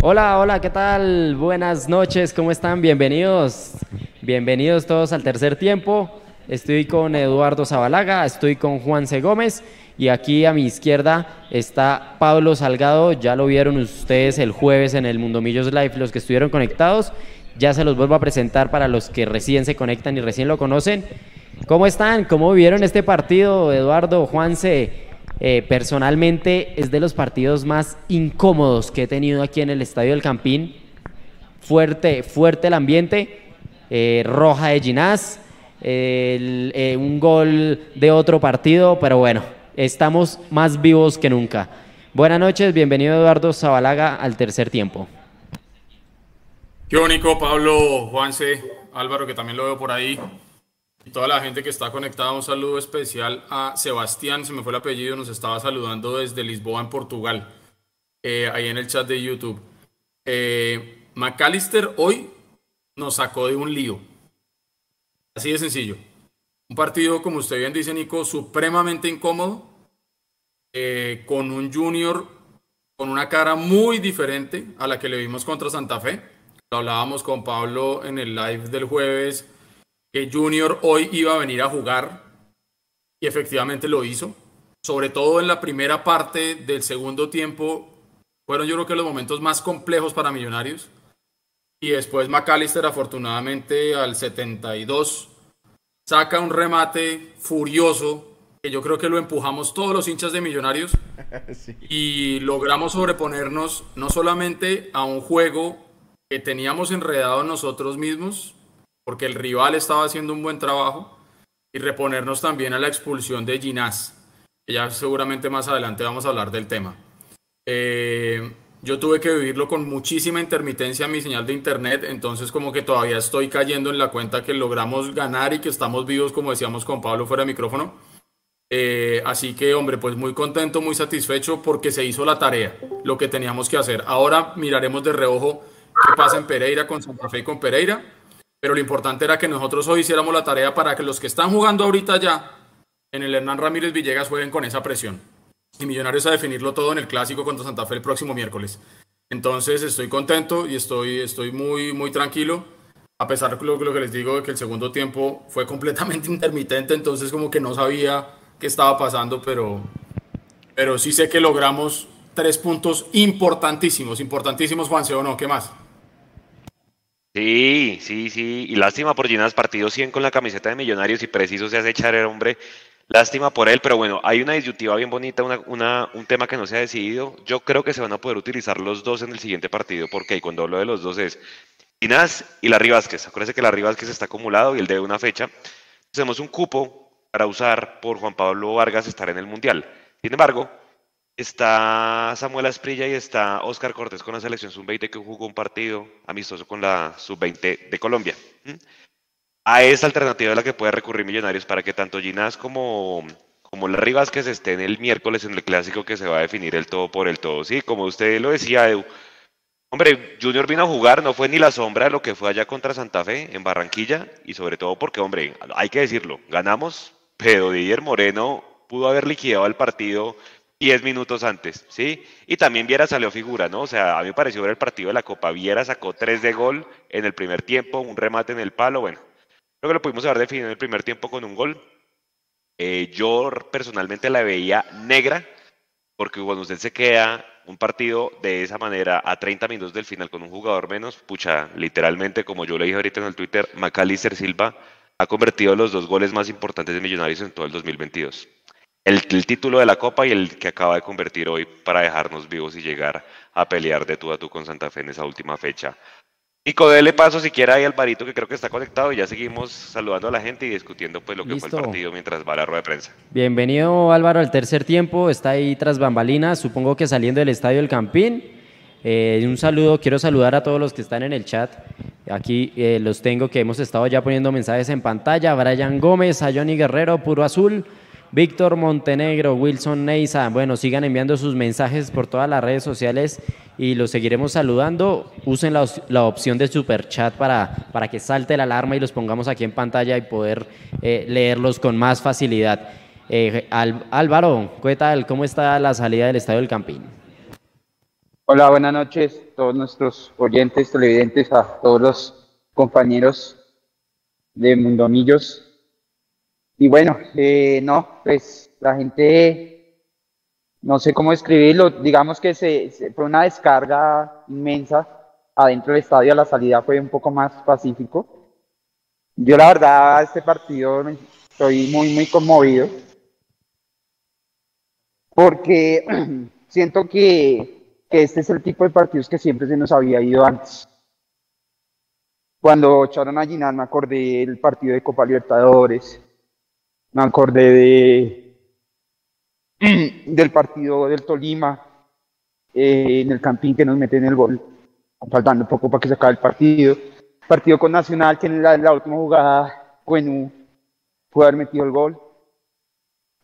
Hola, hola, ¿qué tal? Buenas noches, ¿cómo están? Bienvenidos. Bienvenidos todos al tercer tiempo. Estoy con Eduardo Zabalaga, estoy con Juan C. Gómez y aquí a mi izquierda está Pablo Salgado. Ya lo vieron ustedes el jueves en el Mundo Millos Live, los que estuvieron conectados. Ya se los vuelvo a presentar para los que recién se conectan y recién lo conocen. ¿Cómo están? ¿Cómo vivieron este partido, Eduardo, Juanse? Eh, personalmente es de los partidos más incómodos que he tenido aquí en el Estadio del Campín. Fuerte, fuerte el ambiente. eh, roja de Ginás. eh, un gol de otro partido, pero bueno, estamos más vivos que nunca. Buenas noches, bienvenido Eduardo Zabalaga al tercer tiempo. Qué bonito, Pablo, Juanse, Álvaro, que también lo veo por ahí. Y toda la gente que está conectada, un saludo especial a Sebastián, se me fue el apellido, nos estaba saludando desde Lisboa, en Portugal, eh, ahí en el chat de YouTube. Eh, McAllister hoy nos sacó de un lío. Así de sencillo. Un partido, como usted bien dice, Nico, supremamente incómodo, eh, con un junior con una cara muy diferente a la que le vimos contra Santa Fe. Lo hablábamos con Pablo en el live del jueves, que Junior hoy iba a venir a jugar y efectivamente lo hizo. Sobre todo en la primera parte del segundo tiempo, fueron yo creo que los momentos más complejos para Millonarios. Y después McAllister, afortunadamente, al 72, saca un remate furioso, que yo creo que lo empujamos todos los hinchas de Millonarios. Y logramos sobreponernos no solamente a un juego que teníamos enredado nosotros mismos, porque el rival estaba haciendo un buen trabajo, y reponernos también a la expulsión de Ginás, ya seguramente más adelante vamos a hablar del tema. Eh, yo tuve que vivirlo con muchísima intermitencia en mi señal de internet, entonces como que todavía estoy cayendo en la cuenta que logramos ganar y que estamos vivos, como decíamos con Pablo fuera de micrófono. Eh, así que, hombre, pues muy contento, muy satisfecho porque se hizo la tarea, lo que teníamos que hacer. Ahora miraremos de reojo qué pasa en Pereira con Santa Fe y con Pereira, pero lo importante era que nosotros hoy hiciéramos la tarea para que los que están jugando ahorita ya en el Hernán Ramírez Villegas jueguen con esa presión. Y Millonarios a definirlo todo en el clásico contra Santa Fe el próximo miércoles. Entonces estoy contento y estoy, estoy muy, muy tranquilo. A pesar de lo, lo que les digo, que el segundo tiempo fue completamente intermitente, entonces como que no sabía qué estaba pasando, pero, pero sí sé que logramos tres puntos importantísimos, importantísimos, Juanse, ¿o no? ¿Qué más? Sí, sí, sí. Y lástima por Ginas, partido 100 con la camiseta de Millonarios y preciso se hace echar el hombre. Lástima por él, pero bueno, hay una disyuntiva bien bonita, una, una- un tema que no se ha decidido. Yo creo que se van a poder utilizar los dos en el siguiente partido, porque cuando hablo de los dos es Ginás y Larry Vázquez. Acuérdense que Larry Vázquez está acumulado y él debe una fecha. Tenemos un cupo para usar por Juan Pablo Vargas estar en el Mundial. Sin embargo, está Samuel Asprilla y está Oscar Cortés con la selección sub-20 que jugó un partido amistoso con la sub-20 de Colombia. ¿Mm? A esa alternativa es la que puede recurrir Millonarios para que tanto Ginás como, como Larry Vázquez estén el miércoles en el clásico que se va a definir el todo por el todo. Sí, como usted lo decía, Edu. Hombre, Junior vino a jugar, no fue ni la sombra de lo que fue allá contra Santa Fe en Barranquilla y sobre todo porque, hombre, hay que decirlo, ganamos, pero Didier Moreno pudo haber liquidado el partido 10 minutos antes, ¿sí? Y también Viera salió figura, ¿no? O sea, a mí me pareció ver el partido de la Copa. Viera sacó 3 de gol en el primer tiempo, un remate en el palo, bueno. Creo que lo pudimos haber definido en el primer tiempo con un gol. Eh, yo personalmente la veía negra, porque cuando usted se queda un partido de esa manera a 30 minutos del final con un jugador menos, pucha, literalmente, como yo le dije ahorita en el Twitter, Macalister Silva ha convertido los dos goles más importantes de Millonarios en todo el 2022. El, el título de la Copa y el que acaba de convertir hoy para dejarnos vivos y llegar a pelear de tú a tú con Santa Fe en esa última fecha. Nico, dele paso siquiera ahí al Barito que creo que está conectado y ya seguimos saludando a la gente y discutiendo pues lo que fue el partido mientras va la rueda de prensa. Bienvenido Álvaro al tercer tiempo, está ahí tras bambalinas, supongo que saliendo del Estadio del Campín. Eh, un saludo, quiero saludar a todos los que están en el chat. Aquí eh, los tengo que hemos estado ya poniendo mensajes en pantalla. Brian Gómez, a Johnny Guerrero, Puro Azul, Víctor Montenegro, Wilson Neiza. Bueno, sigan enviando sus mensajes por todas las redes sociales y los seguiremos saludando. Usen la, la opción de super chat para, para que salte la alarma y los pongamos aquí en pantalla y poder eh, leerlos con más facilidad. Eh, Al- Álvaro. ¿Cómo está la salida del Estadio del Campín? Hola, buenas noches a todos nuestros oyentes, televidentes, a todos los compañeros de Mundomillos. Y bueno, eh, no, pues la gente, no sé cómo escribirlo, digamos que se, fue una descarga inmensa adentro del estadio, a la salida fue un poco más pacífico. Yo la verdad, este partido estoy muy, muy conmovido porque siento que este es el tipo de partidos que siempre se nos había ido antes. Cuando echaron a Ginal me acordé del partido de Copa Libertadores, me acordé de, del partido del Tolima, eh, en el Campín que nos meten el gol, faltando poco para que se acabe el partido. Partido con Nacional que en la, última jugada, bueno, pudo haber metido el gol.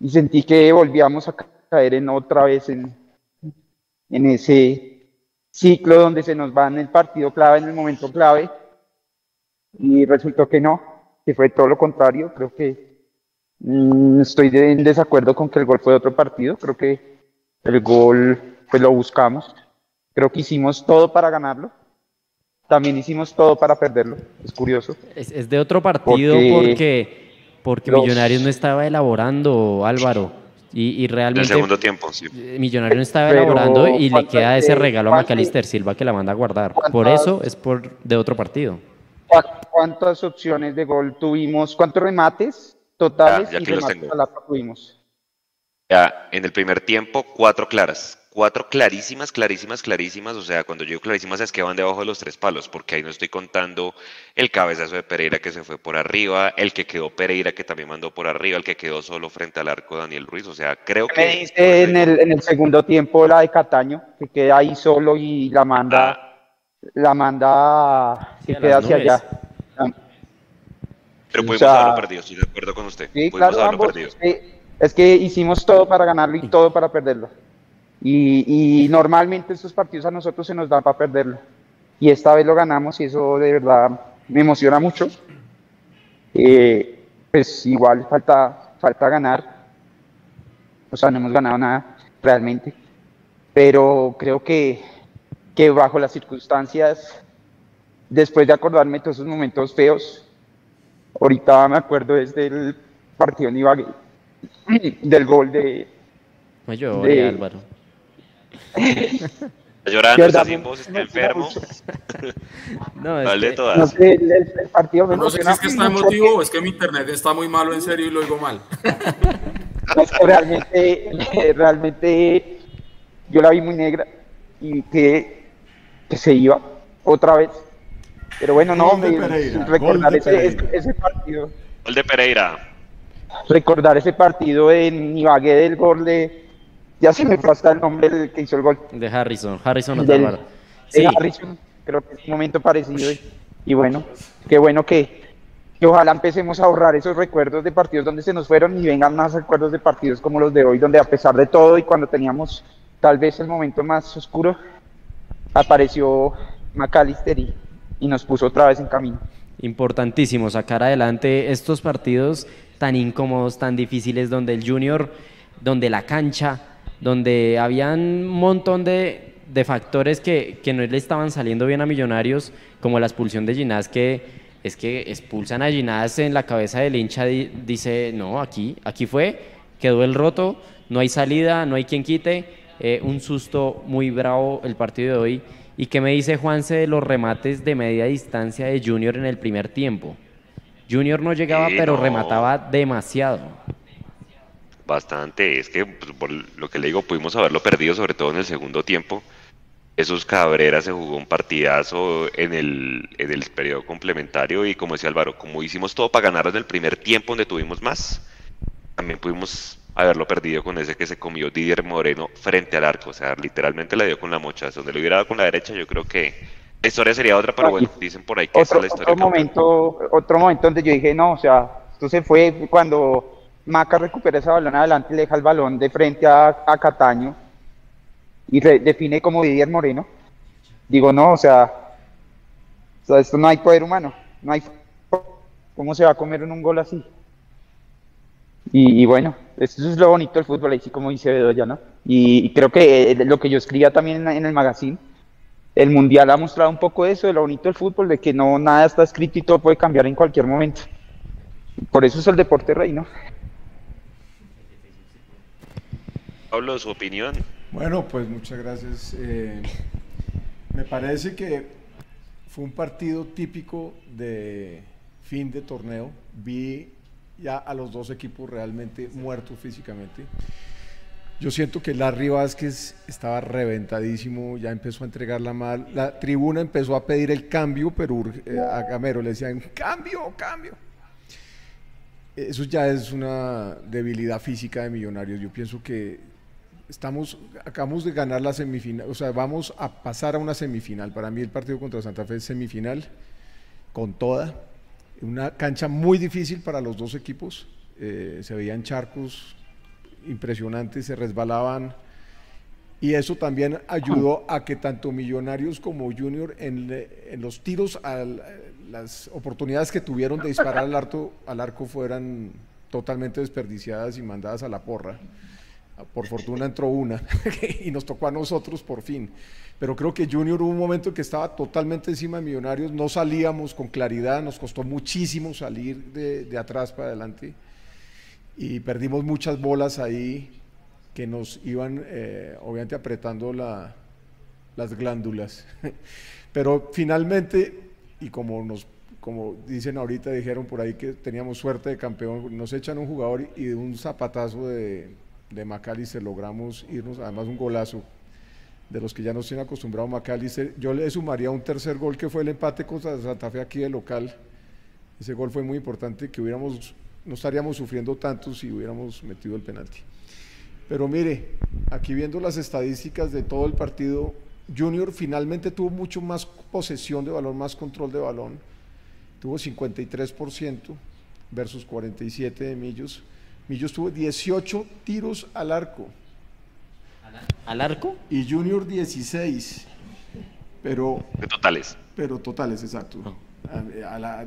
Y sentí que volvíamos a caer en otra vez en, en ese ciclo donde se nos va en el partido clave, en el momento clave, y resultó que no, que fue todo lo contrario. Creo que estoy en desacuerdo con que el gol fue de otro partido. Creo que el gol, pues lo buscamos. Creo que hicimos todo para ganarlo. También hicimos todo para perderlo. Es curioso. Es, de otro partido porque, porque, Millonarios no estaba elaborando, Álvaro. Y, realmente. El segundo tiempo, sí. Eh, Millonario no estaba elaborando y le queda ese regalo a Macalister Silva que la manda a guardar. Por eso es por de otro partido. ¿Cuántas opciones de gol tuvimos? ¿Cuántos remates totales ya, y remates a tuvimos? Ya, en el primer tiempo, cuatro claras cuatro clarísimas, clarísimas, clarísimas. O sea, cuando yo digo clarísimas es que van debajo de los tres palos, porque ahí no estoy contando el cabezazo de Pereira que se fue por arriba, el que quedó Pereira que también mandó por arriba, el que quedó solo frente al arco Daniel Ruiz. O sea, creo que. Me dice en el, en el segundo tiempo la de Cataño, que queda ahí solo y la manda. Ah. La manda. que queda hacia allá. Pero pudimos haberlo perdido, estoy de acuerdo con usted. Sí, claro, ambos, es que hicimos todo para ganarlo y todo para perderlo. Y, normalmente estos partidos a nosotros se nos da para perderlo. Y esta vez lo ganamos y eso de verdad me emociona mucho. Eh, pues igual falta, falta ganar. O sea, no hemos ganado nada realmente. Pero creo que, que bajo las circunstancias, después de acordarme de todos esos momentos feos, ahorita me acuerdo desde el partido en Ibagué, del gol de... de, Álvaro Está llorando, está sin voz, está enfermo. no, es vale todas. No sé, el, partido me no sé si es que está emotivo o es que mi internet está muy malo en serio y lo digo mal. es que realmente, realmente yo la vi muy negra y que, que se iba otra vez. Pero bueno, no, me, recordar ese, ese, partido. Gol de Pereira. Recordar ese partido en Ibagué del gol de ya se me pasa el nombre del que hizo el gol. De Harrison, Harrison del, sí. Harrison, creo que es un momento parecido. Y, bueno, qué bueno que, que, ojalá empecemos a ahorrar esos recuerdos de partidos donde se nos fueron y vengan más recuerdos de partidos como los de hoy, donde a pesar de todo y cuando teníamos tal vez el momento más oscuro, apareció McAllister y, y nos puso otra vez en camino. Importantísimo sacar adelante estos partidos tan incómodos, tan difíciles, donde el Junior, donde la cancha donde habían un montón de, factores que, no le estaban saliendo bien a Millonarios, como la expulsión de Ginás, que es que expulsan a Ginás en la cabeza del hincha, dice, no, aquí, aquí fue, quedó el roto, no hay salida, no hay quien quite, eh, un susto muy bravo el partido de hoy. ¿Y qué me dice Juanse de los remates de media distancia de Junior en el primer tiempo? Junior no llegaba, pero remataba demasiado. Bastante, es que pues, por lo que le digo, pudimos haberlo perdido, sobre todo en el segundo tiempo. Esos Cabrera se jugó un partidazo en el, en el periodo complementario y como decía Álvaro, como hicimos todo para ganar en el primer tiempo donde tuvimos más, también pudimos haberlo perdido con ese que se comió Didier Moreno frente al arco, o sea, literalmente le dio con la mocha, donde lo hubiera dado con la derecha yo creo que la historia sería otra, pero bueno, dicen por ahí que otro, es la historia. Otro momento, otro momento donde yo dije, no, o sea, esto se fue cuando Maca recupera ese balón adelante y le deja el balón de frente a, Cataño y define como Didier Moreno. Digo, no, o sea, esto no hay poder humano, no hay cómo se va a comer en un gol así. Y, bueno, eso es lo bonito del fútbol, ahí sí como dice Bedoya, ¿no? Y creo que eh, lo que yo escribía también en, el magazine, el Mundial ha mostrado un poco eso, de lo bonito del fútbol, de que no nada está escrito y todo puede cambiar en cualquier momento. Por eso es el deporte rey, ¿no? Pablo, su opinión. Bueno, pues muchas gracias. Eh, me parece que fue un partido típico de fin de torneo. Vi ya a los dos equipos realmente muertos físicamente. Yo siento que Larry Vázquez estaba reventadísimo, ya empezó a entregar la mal. La tribuna empezó a pedir el cambio, pero eh, a Gamero le decían, cambio, cambio. Eso ya es una debilidad física de Millonarios. Yo pienso que estamos, acabamos de ganar la semifinal, o sea, vamos a pasar a una semifinal. Para mí el partido contra Santa Fe es semifinal, con toda. Una cancha muy difícil para los dos equipos. Eh, se veían charcos impresionantes, se resbalaban. Y eso también ayudó a que tanto Millonarios como Junior en, los tiros, las oportunidades que tuvieron de disparar al al arco fueran totalmente desperdiciadas y mandadas a la porra. Por fortuna entró una y nos tocó a nosotros por fin. Pero creo que Junior hubo un momento que estaba totalmente encima de Millonarios, no salíamos con claridad, nos costó muchísimo salir de, atrás para adelante y perdimos muchas bolas ahí que nos iban eh, obviamente apretando las glándulas. Pero finalmente, y como nos como dicen ahorita, dijeron por ahí que teníamos suerte de campeón, nos echan un jugador y de un zapatazo de, de McAllister logramos irnos, además un golazo de los que ya nos tienen acostumbrado McAllister. Yo le sumaría un tercer gol que fue el empate contra Santa Fe aquí de local. Ese gol fue muy importante, que hubiéramos, no estaríamos sufriendo tanto si hubiéramos metido el penalti. Pero mire, aquí viendo las estadísticas de todo el partido, Junior finalmente tuvo mucho más posesión de balón, más control de balón. Tuvo 53% versus 47 de Millos. Millos tuvo 18 tiros al arco. ¿Al arco? Y Junior 16. Pero. De totales. Pero totales, exacto.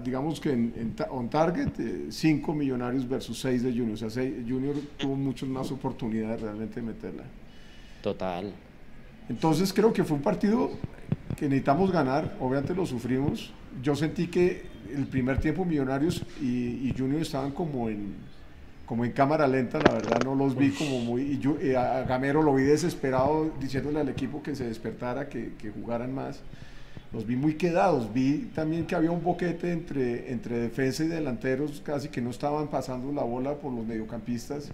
digamos que en, on target, 5 eh, millonarios versus 6 de Junior. O sea, Junior tuvo muchas más oportunidades realmente de meterla. Total. Entonces creo que fue un partido que necesitamos ganar. Obviamente lo sufrimos. Yo sentí que el primer tiempo Millonarios y, y Junior estaban como en como en cámara lenta, la verdad no los vi como muy... Y yo, eh, a Gamero lo vi desesperado diciéndole al equipo que se despertara, que, jugaran más. Los vi muy quedados, vi también que había un boquete entre, entre defensa y delanteros, casi que no estaban pasando la bola por los mediocampistas.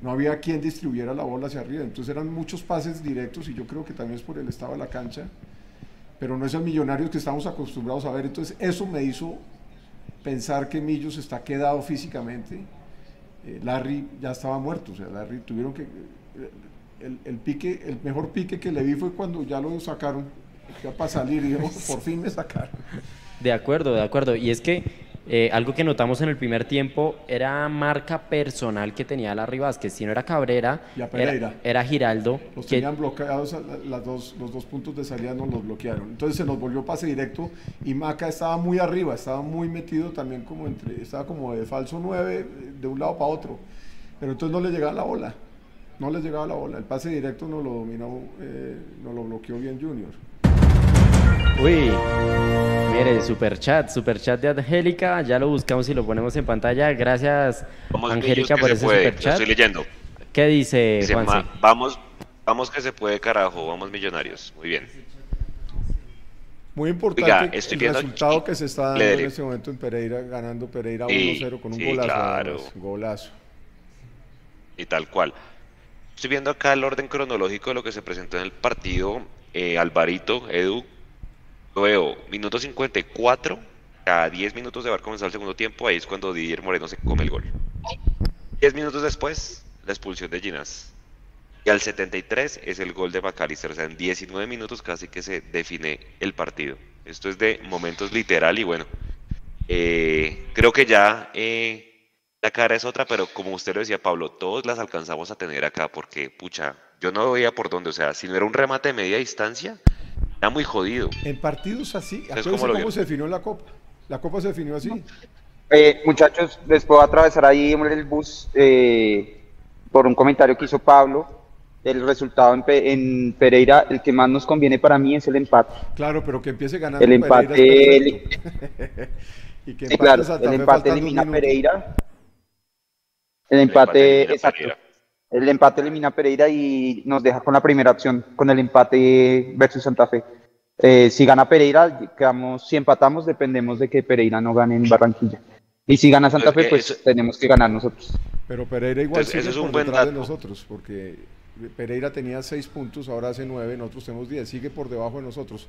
No había quien distribuyera la bola hacia arriba, entonces eran muchos pases directos y yo creo que también es por el estado de la cancha, pero no es el millonario que estamos acostumbrados a ver. Entonces eso me hizo pensar que Millos está quedado físicamente eh, Larry ya estaba muerto, o sea, Larry tuvieron que... Eh, el, pique, el mejor pique que le vi fue cuando ya lo sacaron, ya para salir, y por fin me sacaron. De acuerdo, de acuerdo. Y es que eh, algo que notamos en el primer tiempo era marca personal que tenía Larry Vázquez. Si no era Cabrera, era, Giraldo. Los tenían bloqueados, las dos, los dos puntos de salida nos los bloquearon. Entonces se nos volvió pase directo y Maca estaba muy arriba, estaba muy metido también como entre, estaba como de falso 9 de un lado para otro. Pero entonces no le llegaba la bola. No le llegaba la bola. El pase directo no lo dominó, eh, no lo bloqueó bien Junior. Uy, mire, super chat, super chat de Angélica, ya lo buscamos y lo ponemos en pantalla. Gracias, Angélica, por ese super chat. estoy leyendo. ¿Qué dice, Vamos, vamos que se puede, carajo, vamos millonarios. Muy bien. Muy importante el resultado que se está dando en este momento en Pereira, ganando Pereira 1-0 con un golazo. Claro. Golazo. Y tal cual. Estoy viendo acá el orden cronológico de lo que se presentó en el partido. Eh, Alvarito, Edu, veo, minuto 54, a 10 minutos de haber comenzado el segundo tiempo, ahí es cuando Didier Moreno se come el gol. 10 minutos después, la expulsión de Ginas. Y al 73 es el gol de McAllister. O sea, en 19 minutos casi que se define el partido. Esto es de momentos literal y bueno, eh, creo que ya eh, la cara es otra, pero como usted lo decía, Pablo, todos las alcanzamos a tener acá porque, pucha, yo no veía por dónde. O sea, si no era un remate de media distancia, Está muy jodido. En partidos así, ¿cómo, cómo se definió la Copa? La Copa se definió así. Eh, muchachos, les puedo atravesar ahí el bus eh, por un comentario que hizo Pablo. el resultado en, Pe- en Pereira, el que más nos conviene para mí es el empate. Claro, pero que empiece ganando El Pereira empate, es el- y que Sí, empate claro, Santa el empate elimina. Pereira. El El empate a exacto. Pereira. El empate elimina a Pereira y nos deja con la primera opción, con el empate versus Santa Fe. Eh, si gana Pereira, quedamos, si empatamos, dependemos de que Pereira no gane en Barranquilla. Y si gana Santa Fe, pues eso- tenemos que ganar nosotros. Pero Pereira igual Entonces, sigue eso es por un buen detrás de nosotros, porque Pereira tenía seis puntos, ahora hace nueve, nosotros tenemos diez, sigue por debajo de nosotros.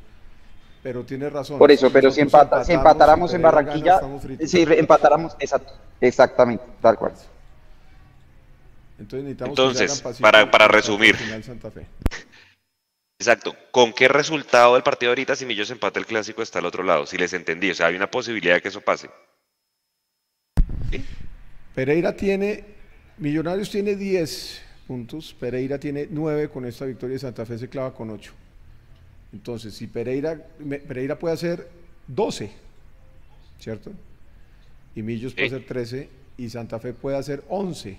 Pero tiene razón. Por eso, pero si, empata, si empatamos empatáramos en gana, Barranquilla, estamos fritos. si empatáramos, exacto, exactamente, tal cual. Entonces, necesitamos Entonces, que para- para resumir. final Santa Fe. Exacto. ¿Con qué resultado del partido ahorita si Millos empata el clásico está al otro lado? Si les entendí. O sea, hay una posibilidad de que eso pase. Pereira tiene, Millonarios tiene 10 puntos, Pereira tiene 9 con esta victoria y Santa Fe se clava con 8. Entonces, si Pereira, Pereira puede hacer 12, ¿cierto? Y Millos puede Sí. hacer 13 y Santa Fe puede hacer 11.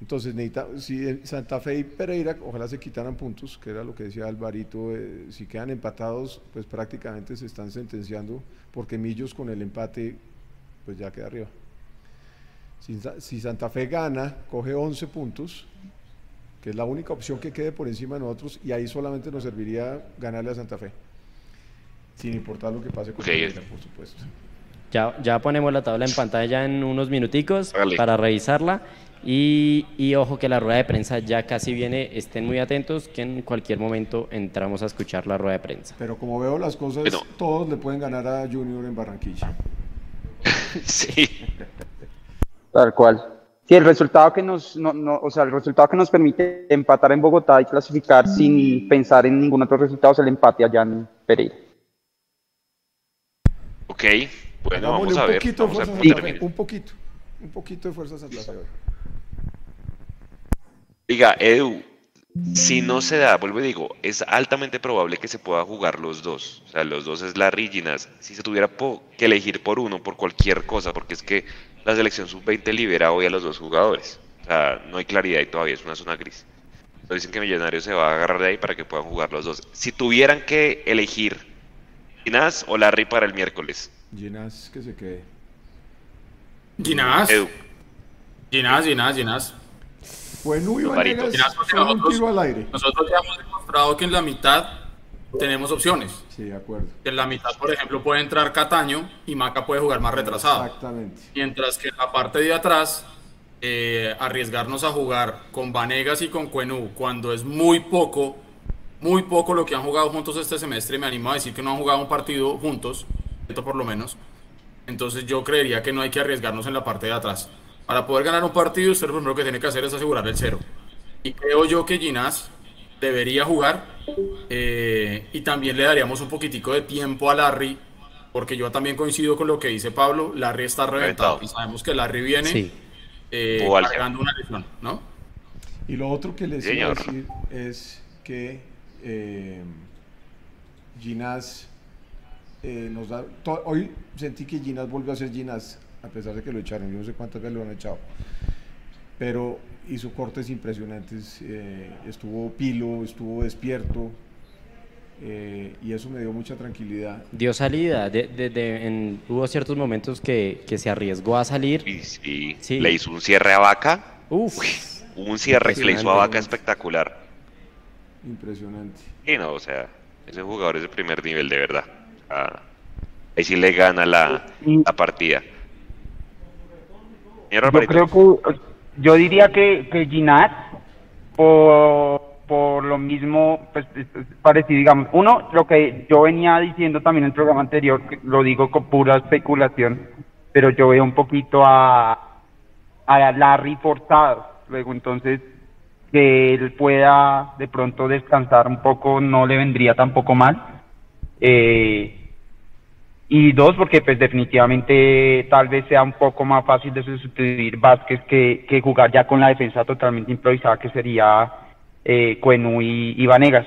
Entonces, necesita, si Santa Fe y Pereira, ojalá se quitaran puntos, que era lo que decía Alvarito, eh, si quedan empatados, pues prácticamente se están sentenciando, porque Millos con el empate, pues ya queda arriba. Si, Sa- si Santa Fe gana, coge 11 puntos, que es la única opción que quede por encima de nosotros, y ahí solamente nos serviría ganarle a Santa Fe. Sin importar lo que pase con Ok. Pereira, por supuesto. Ya, ya ponemos la tabla en pantalla en unos minuticos para revisarla. Y, y ojo que la rueda de prensa ya casi viene. Estén muy atentos que en cualquier momento entramos a escuchar la rueda de prensa. Pero como veo las cosas, Bueno. todos le pueden ganar a Junior en Barranquilla. sí. Tal cual. Sí, el resultado que nos, no, no, o sea, el resultado que nos permite empatar en Bogotá y clasificar sin pensar en ningún otro resultado es el empate allá en Pereira. Ok. Bueno, Hagámosle vamos a un ver. poquito de Vamos a ver termina. un poquito, un poquito de fuerza a Santa Fe hoy. Diga, Edu, si no se da, vuelvo y digo, es altamente probable que se pueda jugar los dos. O sea, los dos es Larry y Ginás. Si se tuviera que elegir por uno, por cualquier cosa, porque es que la selección sub-20 libera hoy a los dos jugadores. O sea, no hay claridad y todavía es una zona gris. Entonces dicen que Millonarios se va a agarrar de ahí para que puedan jugar los dos. Si tuvieran que elegir Ginás o Larry para el miércoles, Ginás que se quede. Ginás. Edu. Ginás, Ginás, Ginás. Pues. Vanegas, un tiro al aire. Nosotros ya hemos demostrado que en la mitad tenemos opciones. Sí, de acuerdo. En la mitad, por ejemplo, puede entrar Cataño y Maca puede jugar más retrasado. Exactamente. Mientras que en la parte de atrás, eh, arriesgarnos a jugar con Vanegas y con Cuenú cuando es muy poco, muy poco lo que han jugado juntos este semestre, me animo a decir que no han jugado un partido juntos, esto por lo menos. Entonces yo creería que no hay que arriesgarnos en la parte de atrás. Para poder ganar un partido, usted lo primero que tiene que hacer es asegurar el cero. Y creo yo que Ginás debería jugar eh, y también le daríamos un poquitico de tiempo a Larry, porque yo también coincido con lo que dice Pablo, Larry está reventado, Reventado. y sabemos que Larry viene Sí. eh, cargando una lesión, ¿no? Y lo otro que les iba a Señor. decir es que eh, Ginás eh, nos da. hoy sentí que Ginás volvió a ser Ginás, a pesar de que lo echaron. Yo no sé cuántas veces lo han echado. Pero hizo cortes impresionantes. eh, estuvo pilo, estuvo despierto. eh, y eso me dio mucha tranquilidad. Dio salida. de- de- de- en- hubo ciertos momentos que, que se arriesgó a salir. y sí, Sí. le hizo un cierre a Vaca. Uf. Un cierre que le hizo a Vaca Impresionante. espectacular. Impresionante. Y no, o sea, ese jugador es de primer nivel, de verdad. Ah, ahí sí le gana la, la partida. Señor Yo creo que, yo diría que, que Ginás, por, por lo mismo, pues es- es parecido, digamos, uno, lo que yo venía diciendo también en el programa anterior, que lo digo con pura especulación, pero yo veo un poquito a, a Larry forzado, luego entonces que él pueda de pronto descansar un poco no le vendría tampoco mal. Eh, y dos, porque pues definitivamente tal vez sea un poco más fácil de sustituir Vázquez que, que jugar ya con la defensa totalmente improvisada que sería eh, Cuenú y, y Vanegas.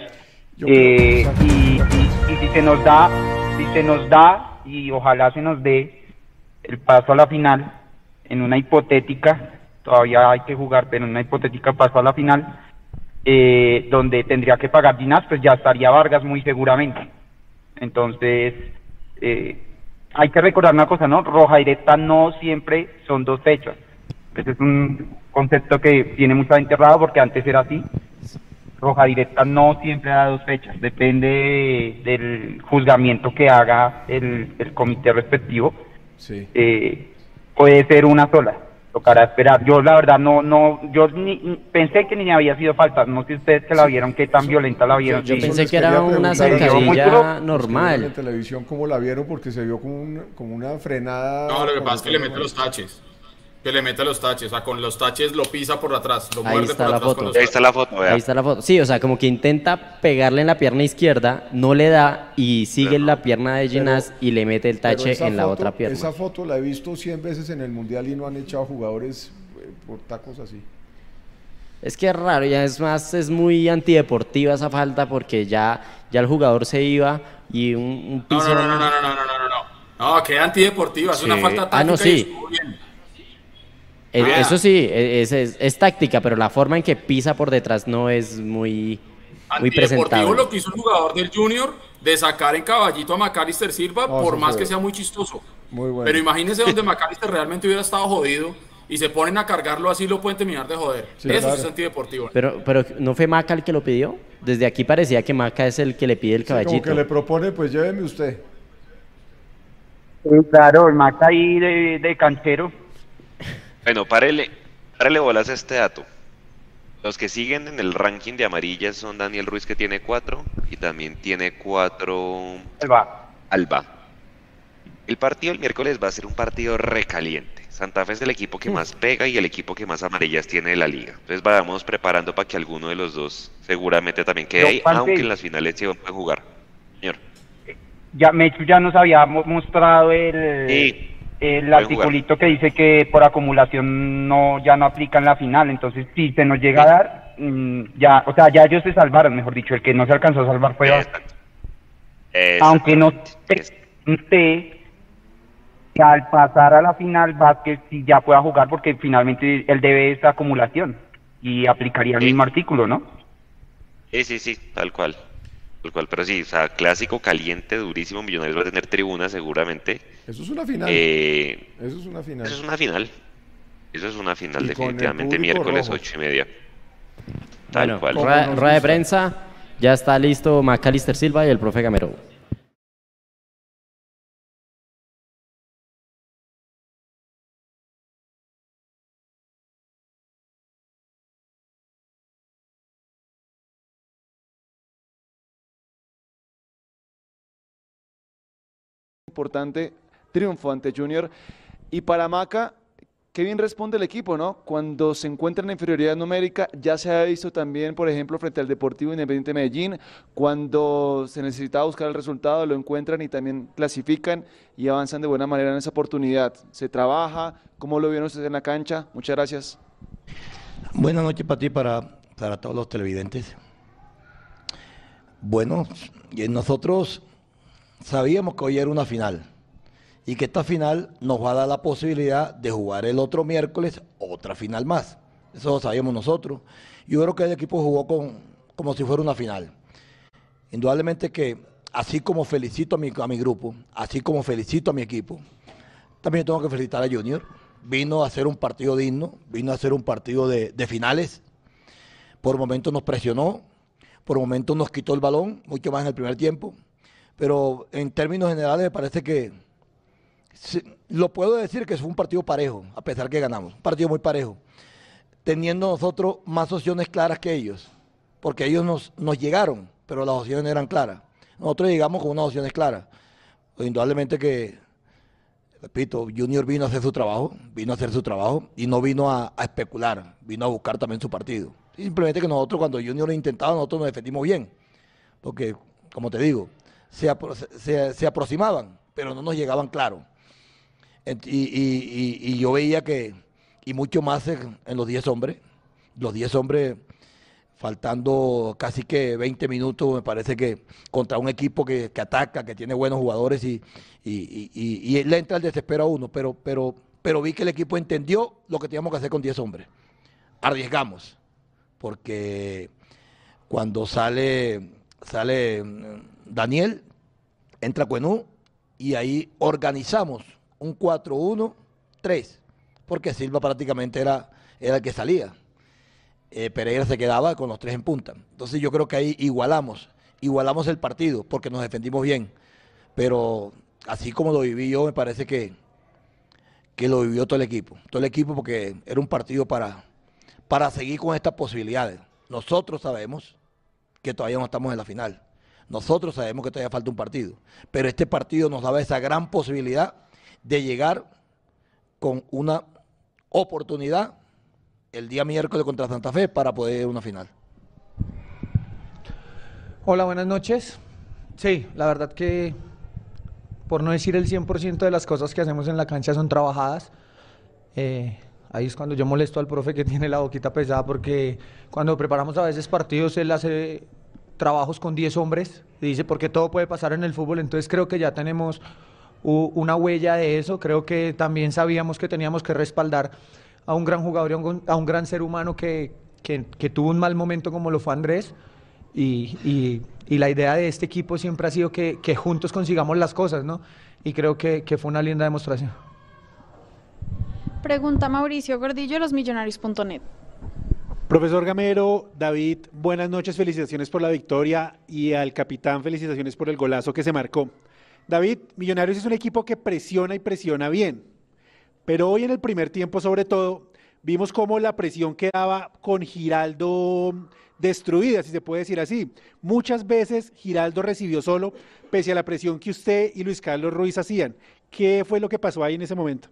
Eh, y, y- y si se nos da, si se nos da, y ojalá se nos dé el paso a la final, en una hipotética, todavía hay que jugar, pero en una hipotética paso a la final, eh, donde tendría que pagar Ginás, pues ya estaría Vargas muy seguramente. Entonces, eh, hay que recordar una cosa, ¿no? Roja directa no siempre son dos fechas. Ese es un concepto que tiene mucha gente errado porque antes era así. Roja directa no siempre da dos fechas, depende del juzgamiento que haga el, el comité respectivo. Sí. Eh, puede ser una sola, tocará esperar. Yo la verdad no, no, yo ni, ni- pensé que ni había sido falta, no sé ustedes que la vieron, qué tan violenta la vieron. Yo sí. pensé que era una zancadilla duro. En normal. televisión, ¿cómo la vieron? Porque se vio como, un- como una frenada. No, lo que pasa es que le mete los taches. Que le mete los taches. O sea, con los taches lo pisa por atrás. Lo Ahí muerde está por la atrás foto. con los Ahí está la foto, vea. Ahí está la foto. Sí, o sea, como que intenta pegarle en la pierna izquierda, no le da y sigue en la pierna de Ginás y le mete el Pero tache esa en la foto- otra pierna. Esa foto la he visto 100 veces en el mundial y no han echado jugadores eh, por tacos así. Es que es raro, ya es más, es muy antideportiva esa falta porque ya, ya el jugador se iba y un, un No, piso. no, no, no, no, no, no, no, no, no. No, que antideportiva. Es una Sí. falta táctica Ah, no, y sí. estuvo bien. Eh, Ah. Eso sí, e- es, es- es táctica, pero la forma en que pisa por detrás no es muy, muy presentable. lo que hizo el jugador del Junior de sacar en caballito a Macalister Silva, por más fue que sea muy chistoso. Muy bueno. Pero imagínense donde Macalister realmente hubiera estado jodido y se ponen a cargarlo así, lo pueden terminar de joder. Sí, Eso claro. es antideportivo. Pero, pero ¿no fue Maca el que lo pidió? Desde aquí parecía que Maca es el que le pide el Sí, como caballito. que le propone, pues lléveme usted. Sí, claro, el Maca ahí de, de canchero. Bueno, párele, párele bolas a este dato. Los que siguen en el ranking de amarillas son Daniel Ruiz que tiene cuatro y también tiene cuatro Él va. Alba. El partido el miércoles va a ser un partido recaliente. Santa Fe es el equipo que más pega y el equipo que más amarillas tiene de la liga. Entonces vayamos preparando para que alguno de los dos seguramente también quede ahí, aunque en las finales sí van a jugar. Señor. Ya Mechu ya nos había mo- mostrado el, Sí, el articulito que dice que por acumulación no ya no aplica en la final. Entonces, si se nos llega a dar, mm, ya, o sea, ya ellos se salvaron, mejor dicho, el que no se alcanzó a salvar fue Vázquez. Exacto. Aunque no que al pasar a la final Vázquez sí ya pueda jugar porque finalmente él debe esa acumulación y aplicaría el Sí. mismo artículo, ¿no? Sí, sí, sí, tal cual. Tal cual, pero sí, o sea, clásico caliente, durísimo. Millonarios va a tener tribuna seguramente. Eso es una final. Eh, Eso es una final. eso es una final. Eso es una final, definitivamente, miércoles rojo. ocho y media. Tal Bueno, cual. rueda, de prensa, ya está listo Macalister Silva y el profe Gamero. importante triunfo ante Junior. Y para Maca, qué bien responde el equipo, ¿no? Cuando se encuentra en inferioridad numérica, ya se ha visto también, por ejemplo, frente al Deportivo Independiente de Medellín, cuando se necesitaba buscar el resultado, lo encuentran y también clasifican y avanzan de buena manera en esa oportunidad. Se trabaja, ¿cómo lo vieron ustedes en la cancha? Muchas gracias. Buenas noches para ti, para, para todos los televidentes. Bueno, y nosotros sabíamos que hoy era una final y que esta final nos va a dar la posibilidad de jugar el otro miércoles otra final más. Eso lo sabíamos nosotros. Yo creo que el equipo jugó con, como si fuera una final. Indudablemente que así como felicito a mi, a mi grupo, así como felicito a mi equipo, también tengo que felicitar a Junior. Vino a hacer un partido digno, vino a hacer un partido de, de finales. Por momentos nos presionó, por momentos nos quitó el balón, mucho más en el primer tiempo. Pero en términos generales me parece que lo puedo decir que fue un partido parejo, a pesar que ganamos. Un partido muy parejo. Teniendo nosotros más opciones claras que ellos. Porque ellos nos, llegaron, pero las opciones eran claras. Nosotros llegamos con unas opciones claras. Indudablemente que repito, Junior vino a hacer su trabajo, vino a hacer su trabajo y no vino a, especular, vino a buscar también su partido. Simplemente que nosotros cuando Junior lo intentaba, nosotros nos defendimos bien, porque como te digo, se, se- se aproximaban, pero no nos llegaban claro. Y, yo veía que, y mucho más en, los 10 hombres, los 10 hombres faltando casi que 20 minutos, me parece que contra un equipo que, que ataca, que tiene buenos jugadores y- y- y le entra el desespero a uno, pero, pero, pero vi que el equipo entendió lo que teníamos que hacer con 10 hombres. Arriesgamos, porque cuando sale, sale mm, Daniel, entra Cuenú y ahí organizamos un 4-1-3, porque Silva prácticamente era, era el que salía. Eh, Pereira se quedaba con los tres en punta. Entonces yo creo que ahí igualamos, igualamos el partido, porque nos defendimos bien. Pero así como lo viví yo, me parece que, que lo vivió todo el equipo. Todo el equipo porque era un partido para, para seguir con estas posibilidades. Nosotros sabemos que todavía no estamos en la final. Nosotros sabemos que todavía falta un partido. Pero este partido nos daba esa gran posibilidad de llegar con una oportunidad el día miércoles contra Santa Fe para poder ir a una final. Hola, buenas noches. Sí, la verdad que por no decir el 100% de las cosas que hacemos en la cancha son trabajadas. Eh, ahí es cuando yo molesto al profe que tiene la boquita pesada porque cuando preparamos a veces partidos él hace trabajos con 10 hombres y dice porque todo puede pasar en el fútbol, entonces creo que ya tenemos una huella de eso, creo que también sabíamos que teníamos que respaldar a un gran jugador, a un, a un gran ser humano que, que, que, tuvo un mal momento como lo fue Andrés. Y, y, y, la idea de este equipo siempre ha sido que, que juntos consigamos las cosas, ¿no? Y creo que, que fue una linda demostración. Pregunta Mauricio Gordillo, losmillonarios.net. Profesor Gamero, David, buenas noches, felicitaciones por la victoria y al capitán felicitaciones por el golazo que se marcó. David, Millonarios es un equipo que presiona y presiona bien, pero hoy en el primer tiempo sobre todo vimos cómo la presión quedaba con Giraldo destruida, si se puede decir así. Muchas veces Giraldo recibió solo, pese a la presión que usted y Luis Carlos Ruiz hacían. ¿Qué fue lo que pasó ahí en ese momento?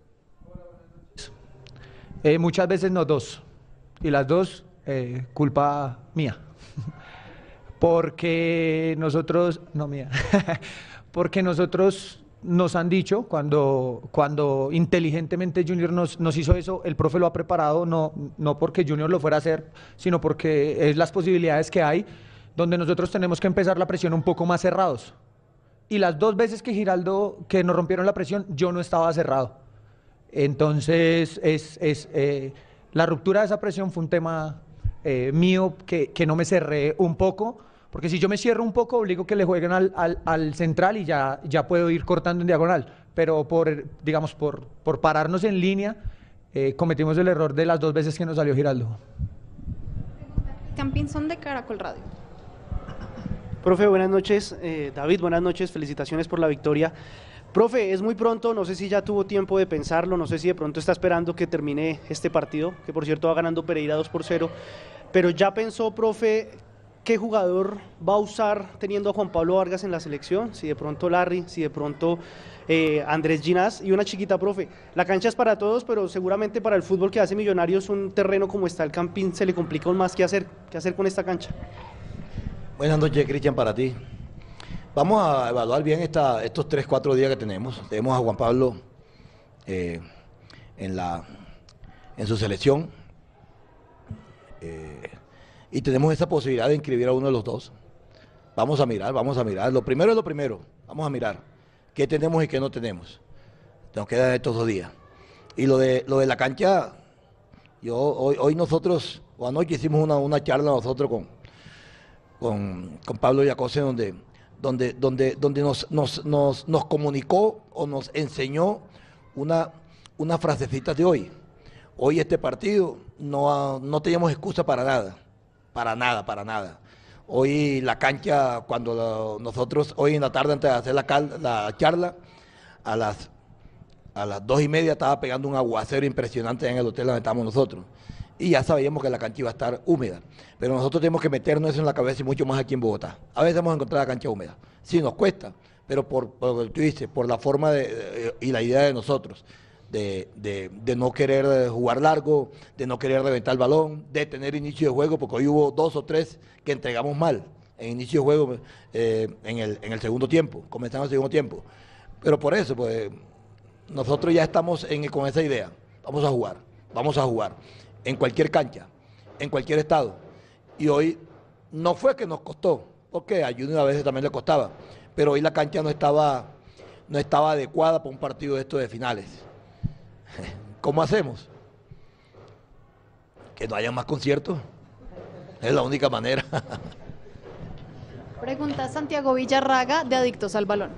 Eh, muchas veces no dos, y las dos eh, culpa mía. Porque nosotros, no mía, porque nosotros nos han dicho, cuando, cuando inteligentemente Junior nos, nos, hizo eso, el profe lo ha preparado, no, no porque Junior lo fuera a hacer, sino porque es las posibilidades que hay, donde nosotros tenemos que empezar la presión un poco más cerrados. Y las dos veces que Giraldo, que nos rompieron la presión, yo no estaba cerrado. Entonces, es, es eh, la ruptura de esa presión fue un tema eh, mío que, que no me cerré un poco porque si yo me cierro un poco, obligo que le jueguen al, al, al, central y ya, ya puedo ir cortando en diagonal. Pero por, digamos, por, por pararnos en línea, eh, cometimos el error de las dos veces que nos salió Giraldo. Campinson de Caracol Radio. Profe, buenas noches. Eh, David, buenas noches. Felicitaciones por la victoria. Profe, es muy pronto, no sé si ya tuvo tiempo de pensarlo, no sé si de pronto está esperando que termine este partido, que por cierto va ganando Pereira 2 por 0, pero ya pensó, profe, ¿Qué jugador va a usar teniendo a Juan Pablo Vargas en la selección? Si de pronto Larry, si de pronto eh, Andrés Ginás y una chiquita, profe. La cancha es para todos, pero seguramente para el fútbol que hace Millonarios un terreno como está el Campín se le complica aún más qué hacer, qué hacer con esta cancha. Buenas noches, Cristian, para ti. Vamos a evaluar bien estos 3, 4 días que tenemos. Tenemos a Juan Pablo eh, en, la, en su selección. Eh, y tenemos esa posibilidad de inscribir a uno de los dos. Vamos a mirar, vamos a mirar. Lo primero es lo primero. Vamos a mirar qué tenemos y qué no tenemos. Nos quedan estos dos días. Y lo de, lo de la cancha, yo hoy, hoy nosotros, o anoche hicimos una, una charla nosotros con, con, con Pablo Yacose donde, donde, donde, donde nos, nos, nos, nos comunicó o nos enseñó una, una frasecita de hoy. Hoy este partido no, no teníamos excusa para nada. Para nada, para nada. Hoy la cancha, cuando nosotros, hoy en la tarde antes de hacer la, la, charla, a las, a las dos y media estaba pegando un aguacero impresionante en el hotel donde estamos nosotros. Y ya sabíamos que la cancha iba a estar húmeda. Pero nosotros tenemos que meternos eso en la cabeza y mucho más aquí en Bogotá. A veces hemos encontrado la cancha húmeda. Sí, nos cuesta, pero por, lo que tú dices, por la forma de, de, y la idea de nosotros. De, de, no querer jugar largo, de no querer reventar el balón, de tener inicio de juego, porque hoy hubo dos o tres que entregamos mal en inicio de juego eh, en, el, en, el, segundo tiempo, comenzando el segundo tiempo. Pero por eso, pues nosotros ya estamos en, con esa idea. Vamos a jugar, vamos a jugar en cualquier cancha, en cualquier estado. Y hoy no fue que nos costó, porque a Junior a veces también le costaba, pero hoy la cancha no estaba, no estaba adecuada para un partido de estos de finales. ¿Cómo hacemos? Que no haya más conciertos. Es la única manera. Pregunta Santiago Villarraga de Adictos al Balón.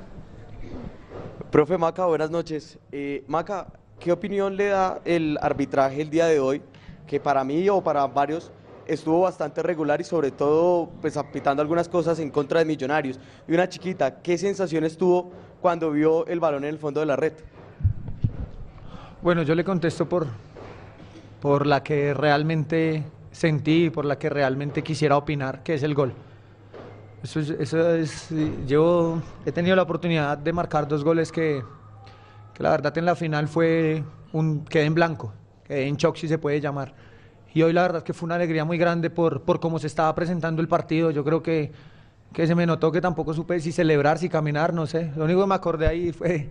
Profe Maca, buenas noches. Eh, Maca, ¿qué opinión le da el arbitraje el día de hoy? Que para mí o para varios estuvo bastante regular y sobre todo pues apitando algunas cosas en contra de Millonarios. Y una chiquita, ¿qué sensaciones tuvo cuando vio el balón en el fondo de la red? Bueno, yo le contesto por, por la que realmente sentí, por la que realmente quisiera opinar, que es el gol. Eso es, yo he tenido la oportunidad de marcar dos goles que, que la verdad en la final fue un quedé en blanco, quedé en shock si se puede llamar. Y hoy la verdad que fue una alegría muy grande por, por cómo se estaba presentando el partido. Yo creo que, que se me notó que tampoco supe si celebrar, si caminar, no sé. Lo único que me acordé ahí fue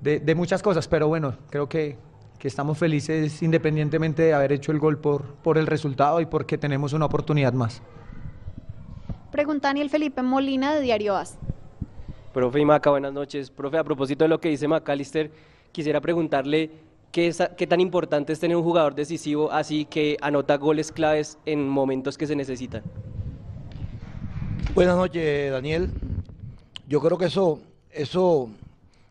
de, de muchas cosas, pero bueno, creo que, que estamos felices independientemente de haber hecho el gol por, por el resultado y porque tenemos una oportunidad más. Pregunta Daniel Felipe Molina de Diario AS. Profe y Maca, buenas noches. Profe, a propósito de lo que dice McAllister, quisiera preguntarle qué, es- qué tan importante es tener un jugador decisivo así que anota goles claves en momentos que se necesitan. Buenas noches, Daniel. Yo creo que eso, eso,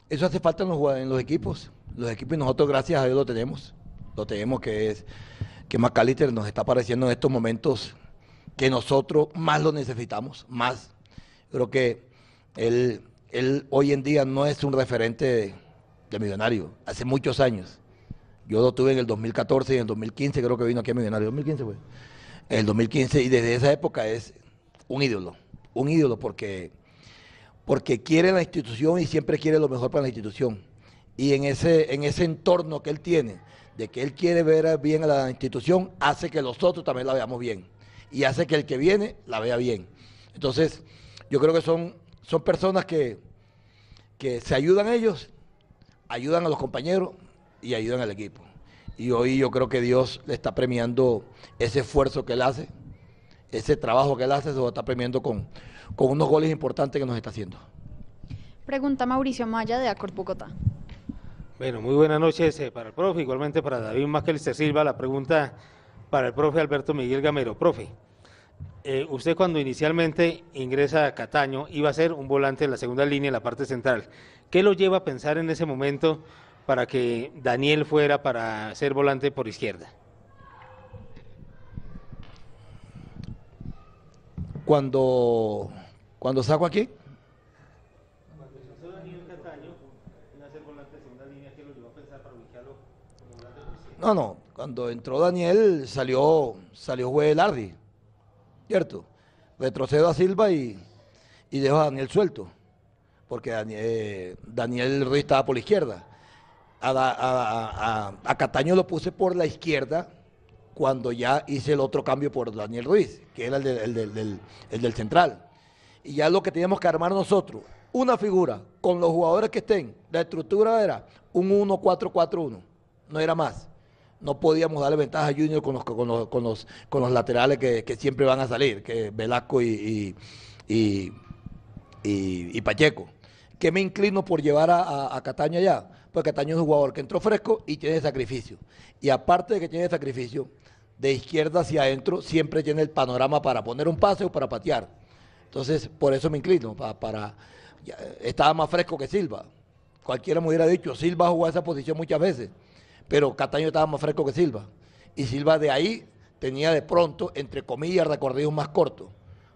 eso hace falta en los, en los equipos. Los equipos y nosotros, gracias a Dios, lo tenemos. Lo tenemos que es que McAllister nos está apareciendo en estos momentos que nosotros más lo necesitamos, más. Creo que él, él hoy en día no es un referente de, de millonario, hace muchos años. Yo lo tuve en el 2014 y en el 2015 creo que vino aquí a Millonario, 2015 fue. En el 2015 y desde esa época es un ídolo, un ídolo porque, porque quiere la institución y siempre quiere lo mejor para la institución. Y en ese, en ese entorno que él tiene, de que él quiere ver bien a la institución, hace que nosotros también la veamos bien. Y hace que el que viene la vea bien. Entonces, yo creo que son, son personas que, que se ayudan ellos, ayudan a los compañeros y ayudan al equipo. Y hoy yo creo que Dios le está premiando ese esfuerzo que él hace, ese trabajo que él hace, se lo está premiando con, con unos goles importantes que nos está haciendo. Pregunta Mauricio Maya de Accord Bogotá. Bueno, muy buenas noches eh, para el profe, igualmente para David Macalister Silva. La pregunta para el profe Alberto Miguel Gamero. Profe, eh, usted cuando inicialmente ingresa a Cataño iba a ser un volante en la segunda línea, en la parte central. ¿Qué lo lleva a pensar en ese momento para que Daniel fuera para ser volante por izquierda? Cuando, cuando saco aquí, No, no, cuando entró Daniel salió, salió Juez Lardi, ¿cierto? Retrocedo a Silva y, y dejo a Daniel suelto, porque Daniel, Daniel Ruiz estaba por la izquierda. A, a- a- a Cataño lo puse por la izquierda cuando ya hice el otro cambio por Daniel Ruiz, que era el, del- el del- del- el del central. Y ya lo que teníamos que armar nosotros, una figura con los jugadores que estén, la estructura era un 1-4-4-1, no era más. No podíamos darle ventaja a Junior con los, laterales que, siempre van a salir, que Velasco y, Pacheco. ¿Qué me inclino por llevar a, a- a Cataño allá? Pues Cataño es un jugador que entró fresco y tiene sacrificio. Y aparte de que tiene sacrificio, de izquierda hacia adentro siempre tiene el panorama para poner un pase o para patear. Entonces, por eso me inclino, pa- para, estaba más fresco que Silva. Cualquiera me hubiera dicho, Silva jugó esa posición muchas veces, pero Cataño estaba más fresco que Silva. Y Silva de ahí tenía de pronto, entre comillas, recorridos más cortos,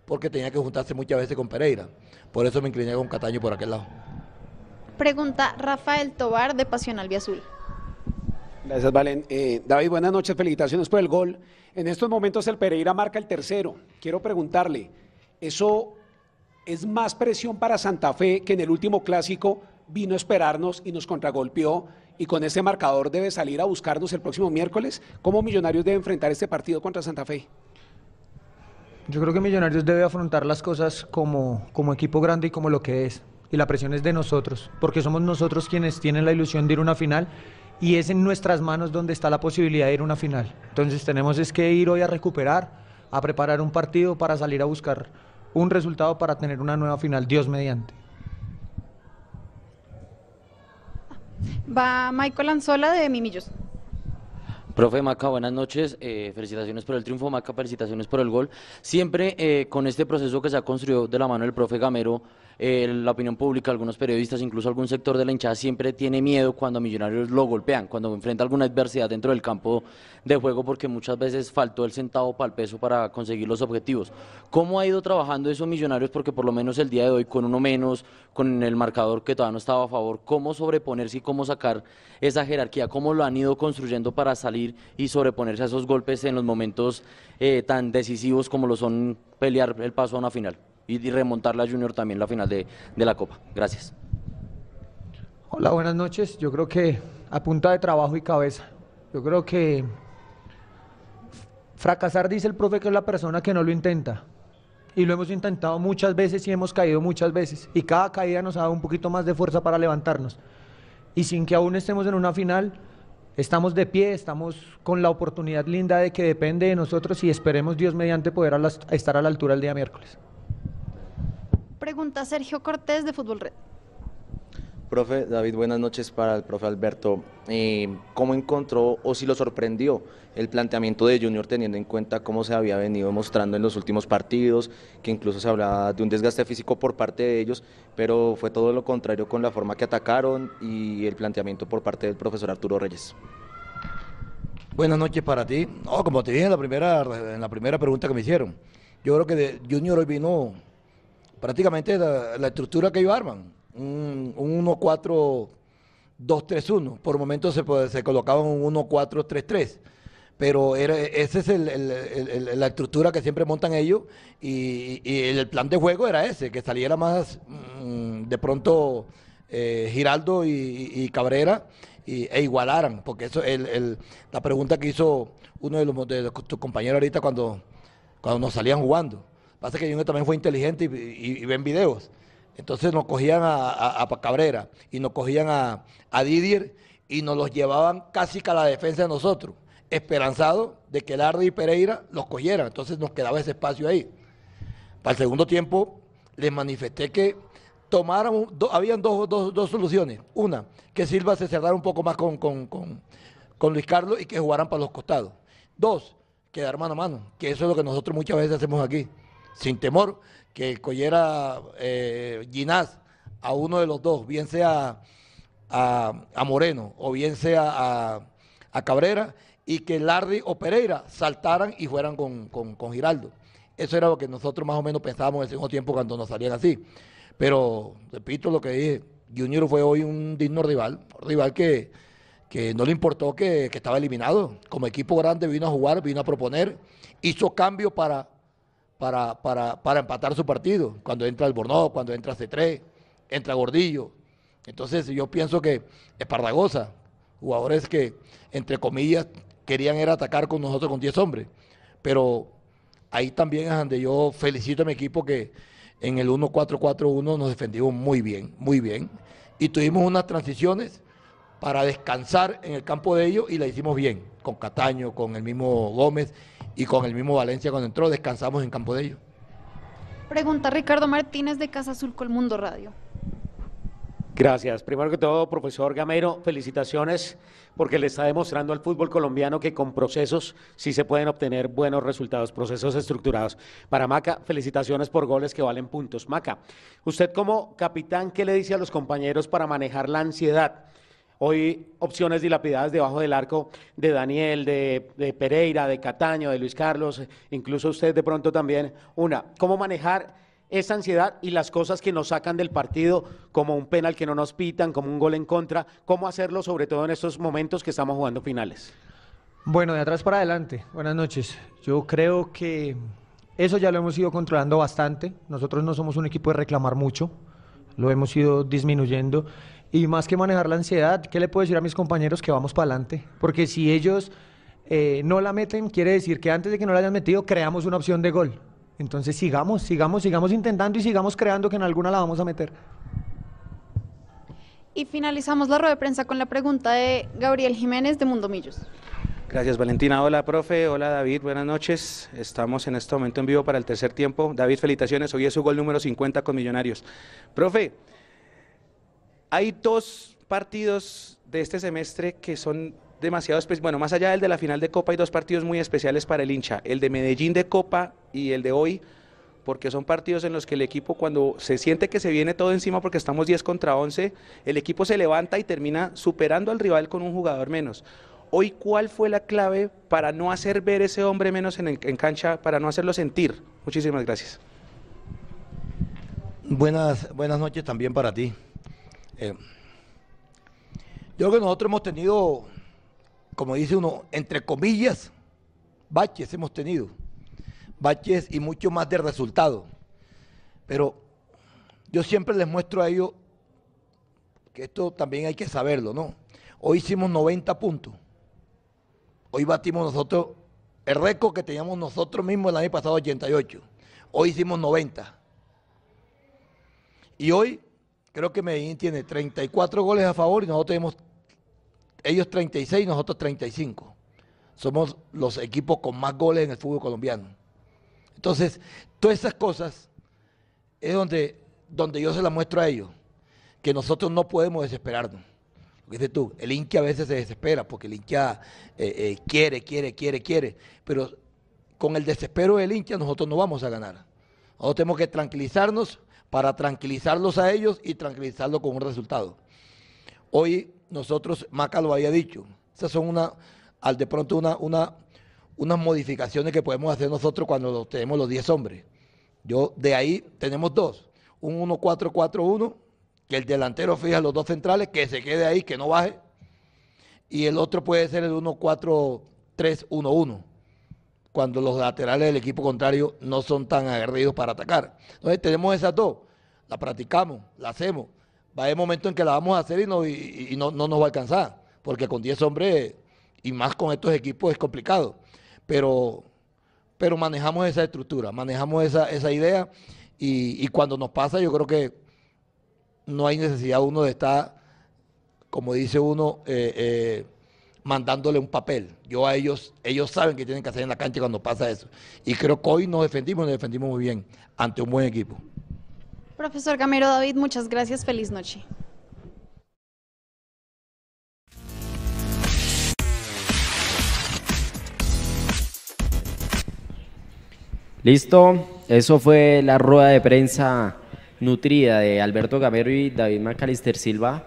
porque tenía que juntarse muchas veces con Pereira. Por eso me incliné con Cataño por aquel lado. Pregunta Rafael Tobar de Pasión Albiazul. Gracias, Valen. Eh, David, buenas noches, felicitaciones por el gol. En estos momentos el Pereira marca el tercero. Quiero preguntarle, ¿eso es más presión para Santa Fe que en el último clásico vino a esperarnos y nos contragolpeó y con ese marcador debe salir a buscarnos el próximo miércoles? ¿Cómo Millonarios debe enfrentar este partido contra Santa Fe? Yo creo que Millonarios debe afrontar las cosas como, como equipo grande y como lo que es. Y la presión es de nosotros, porque somos nosotros quienes tienen la ilusión de ir a una final y es en nuestras manos donde está la posibilidad de ir a una final. Entonces tenemos es que ir hoy a recuperar, a preparar un partido para salir a buscar un resultado para tener una nueva final, Dios mediante. Va Michael Anzola de Mimillos. Profe Maca, buenas noches. Eh, felicitaciones por el triunfo, Maca, felicitaciones por el gol. Siempre eh, con este proceso que se ha construido de la mano del profe Gamero, eh, la opinión pública, algunos periodistas, incluso algún sector de la hinchada siempre tiene miedo cuando Millonarios lo golpean, cuando enfrenta alguna adversidad dentro del campo de juego, porque muchas veces faltó el centavo para el peso para conseguir los objetivos. ¿Cómo ha ido trabajando esos Millonarios? Porque por lo menos el día de hoy, con uno menos, con el marcador que todavía no estaba a favor, ¿cómo sobreponerse y cómo sacar esa jerarquía? ¿Cómo lo han ido construyendo para salir y sobreponerse a esos golpes en los momentos eh, tan decisivos como lo son pelear el paso a una final? Y, remontar la Junior también la final de, de la Copa. Gracias. Hola, buenas noches. Yo creo que a punta de trabajo y cabeza. Yo creo que fracasar, dice el profe, que es la persona que no lo intenta. Y lo hemos intentado muchas veces y hemos caído muchas veces. Y cada caída nos ha dado un poquito más de fuerza para levantarnos. Y sin que aún estemos en una final, estamos de pie, estamos con la oportunidad linda de que depende de nosotros y esperemos Dios mediante poder estar a la altura el día miércoles. Pregunta Sergio Cortés de Fútbol Red. Profe David, buenas noches para el profe Alberto. Eh, ¿Cómo encontró o si lo sorprendió el planteamiento de Junior teniendo en cuenta cómo se había venido mostrando en los últimos partidos, que incluso se hablaba de un desgaste físico por parte de ellos, pero fue todo lo contrario con la forma que atacaron y el planteamiento por parte del profesor Arturo Reyes? Buenas noches para ti. No, como te dije en la primera, en la primera pregunta que me hicieron, yo creo que de Junior hoy vino prácticamente la, estructura que ellos arman, un, 1-4-2-3-1. Por momentos se, se colocaban un 1-4-3-3 pero era, esa es la estructura que siempre montan ellos y, el plan de juego era ese, que saliera más mm, de pronto eh, Giraldo y, Cabrera e igualaran, porque eso el, la pregunta que hizo uno de, los, de tus compañeros ahorita cuando, cuando nos salían jugando. Pasa que Junior también fue inteligente y, ven videos. Entonces nos cogían a, Cabrera y nos cogían a, Didier y nos los llevaban casi a la defensa de nosotros, esperanzados de que Lardi y Pereira los cogieran. Entonces nos quedaba ese espacio ahí. Para el segundo tiempo les manifesté que tomaran, habían dos, soluciones. Una, que Silva se cerrara un poco más con, con, con Luis Carlos y que jugaran para los costados. Dos, quedar mano a mano, que eso es lo que nosotros muchas veces hacemos aquí sin temor que cogiera eh, Ginás a uno de los dos, bien sea a, Moreno o bien sea a, Cabrera, y que Lardi o Pereira saltaran y fueran con, Giraldo. Eso era lo que nosotros más o menos pensábamos en el segundo tiempo cuando nos salían así. Pero, repito lo que dije, Junior fue hoy un digno rival, un rival que, que no le importó que, que, estaba eliminado. Como equipo grande vino a jugar, vino a proponer, hizo cambio para para, para, para empatar su partido. Cuando entra el Bornó, cuando entra C3, entra Gordillo. Entonces yo pienso que Esparragosa, jugadores que, entre comillas, querían era atacar con nosotros con 10 hombres. Pero ahí también es donde yo felicito a mi equipo que en el 1-4-4-1 nos defendimos muy bien, muy bien. Y tuvimos unas transiciones para descansar en el campo de ellos y la hicimos bien, con Cataño, con el mismo Gómez y con el mismo Valencia cuando entró, descansamos en campo de ellos. Pregunta Ricardo Martínez de Casa Azul Mundo Radio. Gracias. Primero que todo, profesor Gamero, felicitaciones porque le está demostrando al fútbol colombiano que con procesos sí se pueden obtener buenos resultados, procesos estructurados. Para Maca, felicitaciones por goles que valen puntos. Maca, usted como capitán, ¿qué le dice a los compañeros para manejar la ansiedad? Hoy opciones dilapidadas debajo del arco de Daniel, de, Pereira, de Cataño, de Luis Carlos, incluso usted de pronto también. Una, ¿cómo manejar esa ansiedad y las cosas que nos sacan del partido, como un penal que no nos pitan, como un gol en contra? ¿Cómo hacerlo sobre todo en estos momentos que estamos jugando finales? Bueno, de atrás para adelante. Buenas noches. Yo creo que eso ya lo hemos ido controlando bastante. Nosotros no somos un equipo de reclamar mucho, lo hemos ido disminuyendo. Y más que manejar la ansiedad, ¿qué le puedo decir a mis compañeros que vamos para adelante? Porque si ellos eh, no la meten, quiere decir que antes de que no la hayan metido, creamos una opción de gol. Entonces sigamos, sigamos, sigamos intentando y sigamos creando que en alguna la vamos a meter. Y finalizamos la rueda de prensa con la pregunta de Gabriel Jiménez de Mundo Millos. Gracias Valentina. Hola profe, hola David, buenas noches. Estamos en este momento en vivo para el tercer tiempo. David, felicitaciones. Hoy es su gol número 50 con Millonarios. Profe, hay dos partidos de este semestre que son demasiado especial. Bueno, más allá del de la final de Copa, hay dos partidos muy especiales para el hincha. El de Medellín de Copa y el de hoy, porque son partidos en los que el equipo cuando se siente que se viene todo encima porque estamos 10 contra 11, el equipo se levanta y termina superando al rival con un jugador menos. Hoy, ¿cuál fue la clave para no hacer ver ese hombre menos en, en cancha, para no hacerlo sentir? Muchísimas gracias. Buenas, buenas noches también para ti. Eh, yo creo que nosotros hemos tenido, como dice uno, entre comillas, baches hemos tenido. Baches y mucho más de resultado. Pero yo siempre les muestro a ellos que esto también hay que saberlo, ¿no? Hoy hicimos 90 puntos. Hoy batimos nosotros el récord que teníamos nosotros mismos el año pasado, 88. Hoy hicimos 90. Y hoy creo que Medellín tiene 34 goles a favor y nosotros tenemos, ellos 36, nosotros 35. Somos los equipos con más goles en el fútbol colombiano. Entonces, todas esas cosas es donde, donde yo se las muestro a ellos, que nosotros no podemos desesperarnos. Lo que dices tú, el hincha a veces se desespera porque el hincha eh, eh, quiere, quiere, quiere, quiere, pero con el desespero del hincha nosotros no vamos a ganar. Nosotros tenemos que tranquilizarnos para tranquilizarlos a ellos y tranquilizarlos con un resultado. Hoy nosotros, Maca lo había dicho, esas son una, al de pronto una, una, unas modificaciones que podemos hacer nosotros cuando tenemos los 10 hombres. Yo de ahí tenemos dos, un 1-4-4-1, que el delantero fija los dos centrales, que se quede ahí, que no baje, y el otro puede ser el 1-4-3-1-1 cuando los laterales del equipo contrario no son tan aguerridos para atacar. Entonces tenemos esas dos, la practicamos, la hacemos. Va a haber momentos en que la vamos a hacer y no, y, no, nos va a alcanzar, porque con 10 hombres y más con estos equipos es complicado. Pero, pero manejamos esa estructura, manejamos esa, esa idea y, y cuando nos pasa yo creo que no hay necesidad uno de estar, como dice uno, eh, eh, mandándole un papel. Yo a ellos, ellos saben que tienen que hacer en la cancha cuando pasa eso. Y creo que hoy nos defendimos, nos defendimos muy bien ante un buen equipo. Profesor Gamero David, muchas gracias. Feliz noche. Listo, eso fue la rueda de prensa nutrida de Alberto Gamero y David Macalister Silva,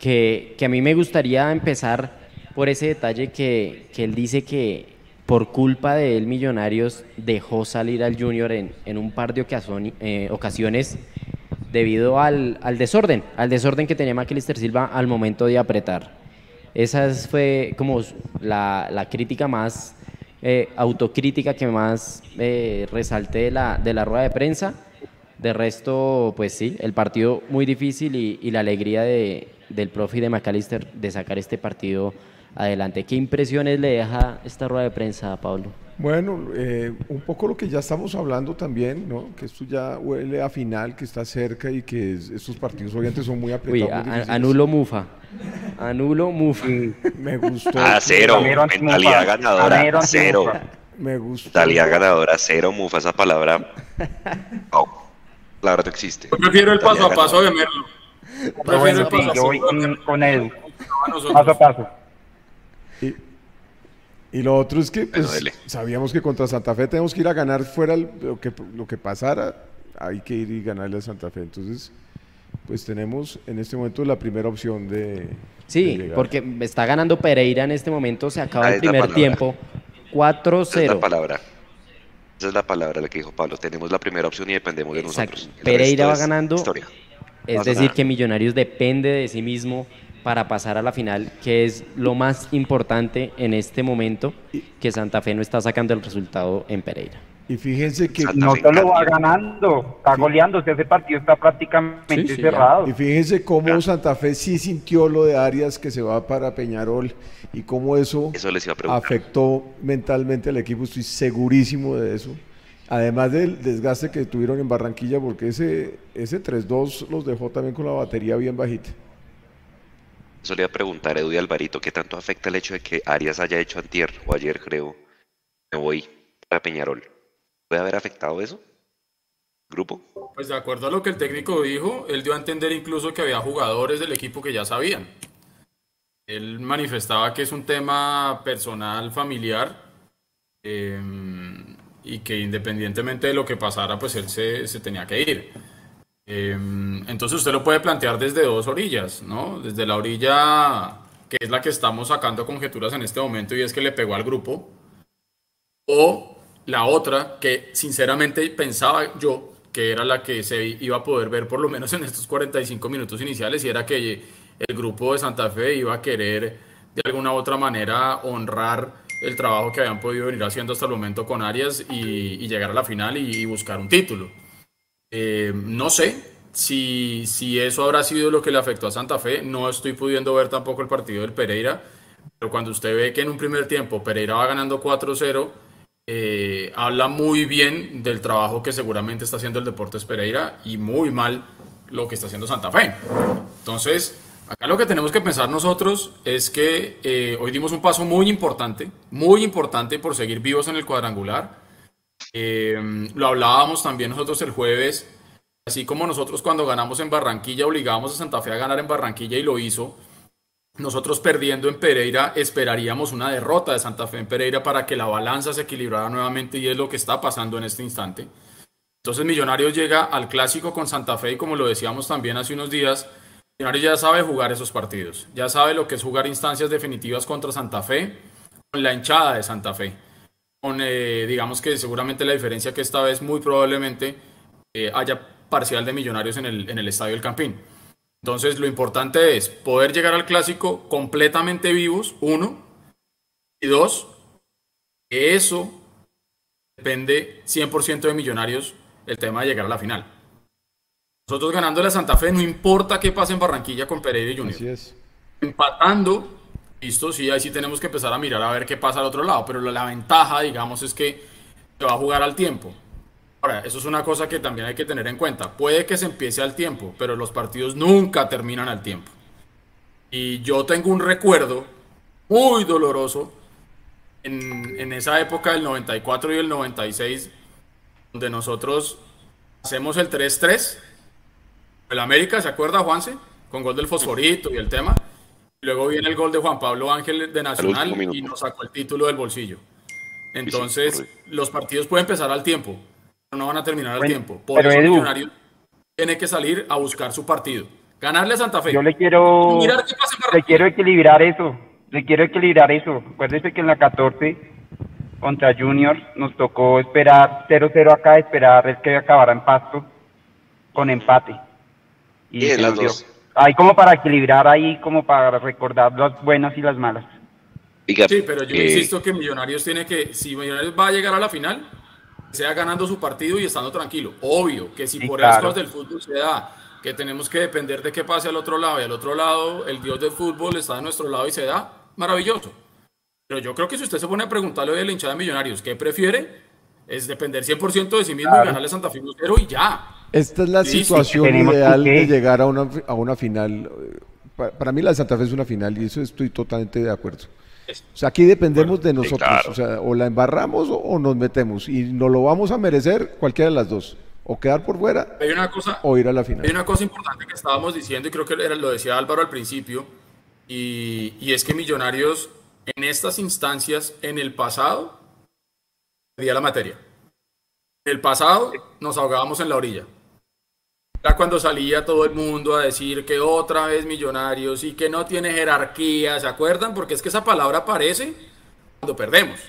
que, que a mí me gustaría empezar por ese detalle que, que, él dice que por culpa de él Millonarios dejó salir al Junior en, en un par de eh, ocasiones debido al, al, desorden, al desorden que tenía Macalister Silva al momento de apretar. Esa fue como la, la crítica más eh, autocrítica que más eh, resalté de la, de la rueda de prensa. De resto, pues sí, el partido muy difícil y, y la alegría de, del profe y de McAllister de sacar este partido adelante. ¿Qué impresiones le deja esta rueda de prensa, Pablo? Bueno, eh, un poco lo que ya estamos hablando también, ¿no? Que esto ya huele a final, que está cerca y que estos partidos obviamente son muy apretados. Uy, anulo Mufa. Anulo Mufa. Me gustó. Ah, cero. Mentalidad ganadora. Cero. Me gustó. Mentalidad ganadora. Cero Mufa. Esa palabra. Oh, la verdad existe. Yo prefiero el paso a paso de Merlo. Yo prefiero el paso a paso con Edu. Paso a paso. Y, lo otro es que pues, sabíamos que contra Santa Fe tenemos que ir a ganar fuera lo que, lo que pasara, hay que ir y ganarle a Santa Fe. Entonces, pues tenemos en este momento la primera opción de... Sí, de porque está ganando Pereira en este momento, se acaba Ah, el primer tiempo, Esa es la 4-0. palabra. Esa es la palabra la que dijo Pablo. Tenemos la primera opción y dependemos de Exacto. nosotros. El Pereira va ganando. historia. Es decir, que Millonarios depende de sí mismo para pasar a la final, que es lo más importante en este momento, que Santa Fe no está sacando el resultado en Pereira. Y fíjense que... No solo va ganando, está goleando, ese partido está prácticamente cerrado. Y fíjense cómo Santa Fe sí sintió lo de Arias que se va para Peñarol y cómo eso, Eso les iba a preguntar. afectó mentalmente al equipo, estoy segurísimo de eso. Además del desgaste que tuvieron en Barranquilla, porque ese, ese 3-2 los dejó también con la batería bien bajita. Eso le iba a preguntar a Edu y Alvarito, ¿qué tanto afecta el hecho de que Arias haya hecho antier o ayer, creo, me voy para Peñarol? ¿Puede haber afectado eso? ¿Grupo? Pues de acuerdo a lo que el técnico dijo, él dio a entender incluso que había jugadores del equipo que ya sabían. Él manifestaba que es un tema personal, familiar, eh, y que independientemente de lo que pasara, pues él se tenía que ir. Eh, entonces usted lo puede plantear desde dos orillas, ¿no? Desde la orilla que es la que estamos sacando conjeturas en este momento y es que le pegó al grupo, o la otra que sinceramente pensaba yo que era la que se iba a poder ver por lo menos en estos 45 minutos iniciales y era que el grupo de Santa Fe iba a querer de alguna u otra manera honrar el trabajo que habían podido venir haciendo hasta el momento con Arias y, llegar a la final y, buscar un título. Eh, no sé si, si eso habrá sido lo que le afectó a Santa Fe, no estoy pudiendo ver tampoco el partido del Pereira, pero cuando usted ve que en un primer tiempo Pereira va ganando 4-0, eh, habla muy bien del trabajo que seguramente está haciendo el Deportes Pereira y muy mal lo que está haciendo Santa Fe. Entonces, acá lo que tenemos que pensar nosotros es que eh, hoy dimos un paso muy importante, muy importante por seguir vivos en el cuadrangular. Eh, lo hablábamos también nosotros el jueves, así como nosotros cuando ganamos en Barranquilla obligábamos a Santa Fe a ganar en Barranquilla y lo hizo. Nosotros perdiendo en Pereira esperaríamos una derrota de Santa Fe en Pereira para que la balanza se equilibrara nuevamente y es lo que está pasando en este instante. Entonces Millonarios llega al clásico con Santa Fe y como lo decíamos también hace unos días, Millonarios ya sabe jugar esos partidos, ya sabe lo que es jugar instancias definitivas contra Santa Fe, con la hinchada de Santa Fe, con eh, digamos que seguramente la diferencia que esta vez muy probablemente eh, haya parcial de Millonarios en el, en el Estadio del Campín. Entonces, lo importante es poder llegar al clásico completamente vivos, uno, y dos, que eso depende 100% de Millonarios el tema de llegar a la final. Nosotros ganando la Santa Fe, no importa qué pase en Barranquilla con Pereira y Junior. Así es. Empatando, listo, sí, ahí sí tenemos que empezar a mirar a ver qué pasa al otro lado, pero la ventaja, digamos, es que se va a jugar al tiempo. Ahora, eso es una cosa que también hay que tener en cuenta. Puede que se empiece al tiempo, pero los partidos nunca terminan al tiempo. Y yo tengo un recuerdo muy doloroso en, esa época del 94 y el 96, donde nosotros hacemos el 3-3. El América, ¿se acuerda, Juanse? Con gol del Fosforito y el tema. Luego viene el gol de Juan Pablo Ángel de Nacional y nos sacó el título del bolsillo. Entonces, los partidos pueden empezar al tiempo no van a terminar el tiempo. Por eso Millonarios tiene que salir a buscar su partido. Ganarle a Santa Fe. Yo le quiero, le quiero equilibrar eso. Le quiero equilibrar eso. Acuérdese que en la 14 contra Juniors nos tocó esperar 0-0 acá, esperar el que acabara en pasto con empate. Y, las dos. Ahí como para equilibrar ahí, como para recordar las buenas y las malas. sí, pero yo insisto que Millonarios tiene que, si Millonarios va a llegar a la final, sea ganando su partido y estando tranquilo. Obvio que si por claro. cosas del fútbol se da que tenemos que depender de qué pase al otro lado y al otro lado el dios del fútbol está de nuestro lado y se da, maravilloso. Pero yo creo que si usted se pone a preguntarle a la hinchada de Millonarios qué prefiere, es depender 100% de sí mismo y ganarle a Santa Fe 0 y ya. Esta es la situación ideal de llegar a una, a una final. Para mí la de Santa Fe es una final y eso estoy totalmente de acuerdo. O sea, aquí dependemos de nosotros. O sea, o la embarramos o, nos metemos. Y nos lo vamos a merecer cualquiera de las dos. O quedar por fuera hay una cosa, o ir a la final. Hay una cosa importante que estábamos diciendo, y creo que lo decía Álvaro al principio, y, y es que Millonarios en estas instancias, en el pasado, perdía la materia. En el pasado nos ahogábamos en la orilla. Era cuando salía todo el mundo a decir que otra vez millonarios y que no tiene jerarquía, ¿se acuerdan? Porque es que esa palabra aparece cuando perdemos.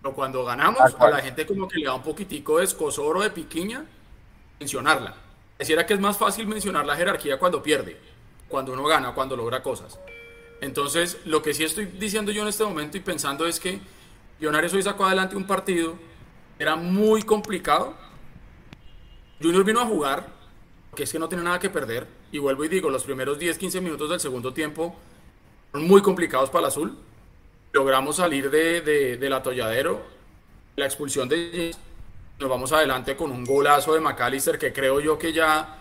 Pero cuando ganamos, a la gente como que le da un poquitico de escosor o de piquiña mencionarla. Decía que es más fácil mencionar la jerarquía cuando pierde, cuando uno gana, cuando logra cosas. Entonces, lo que sí estoy diciendo yo en este momento y pensando es que Millonarios hoy sacó adelante un partido, era muy complicado. Junior vino a jugar, es que no tiene nada que perder. Y vuelvo y digo, los primeros 10, 15 minutos del segundo tiempo fueron muy complicados para el azul. Logramos salir de, de, del atolladero, la expulsión de nos vamos adelante con un golazo de McAllister que creo yo que ya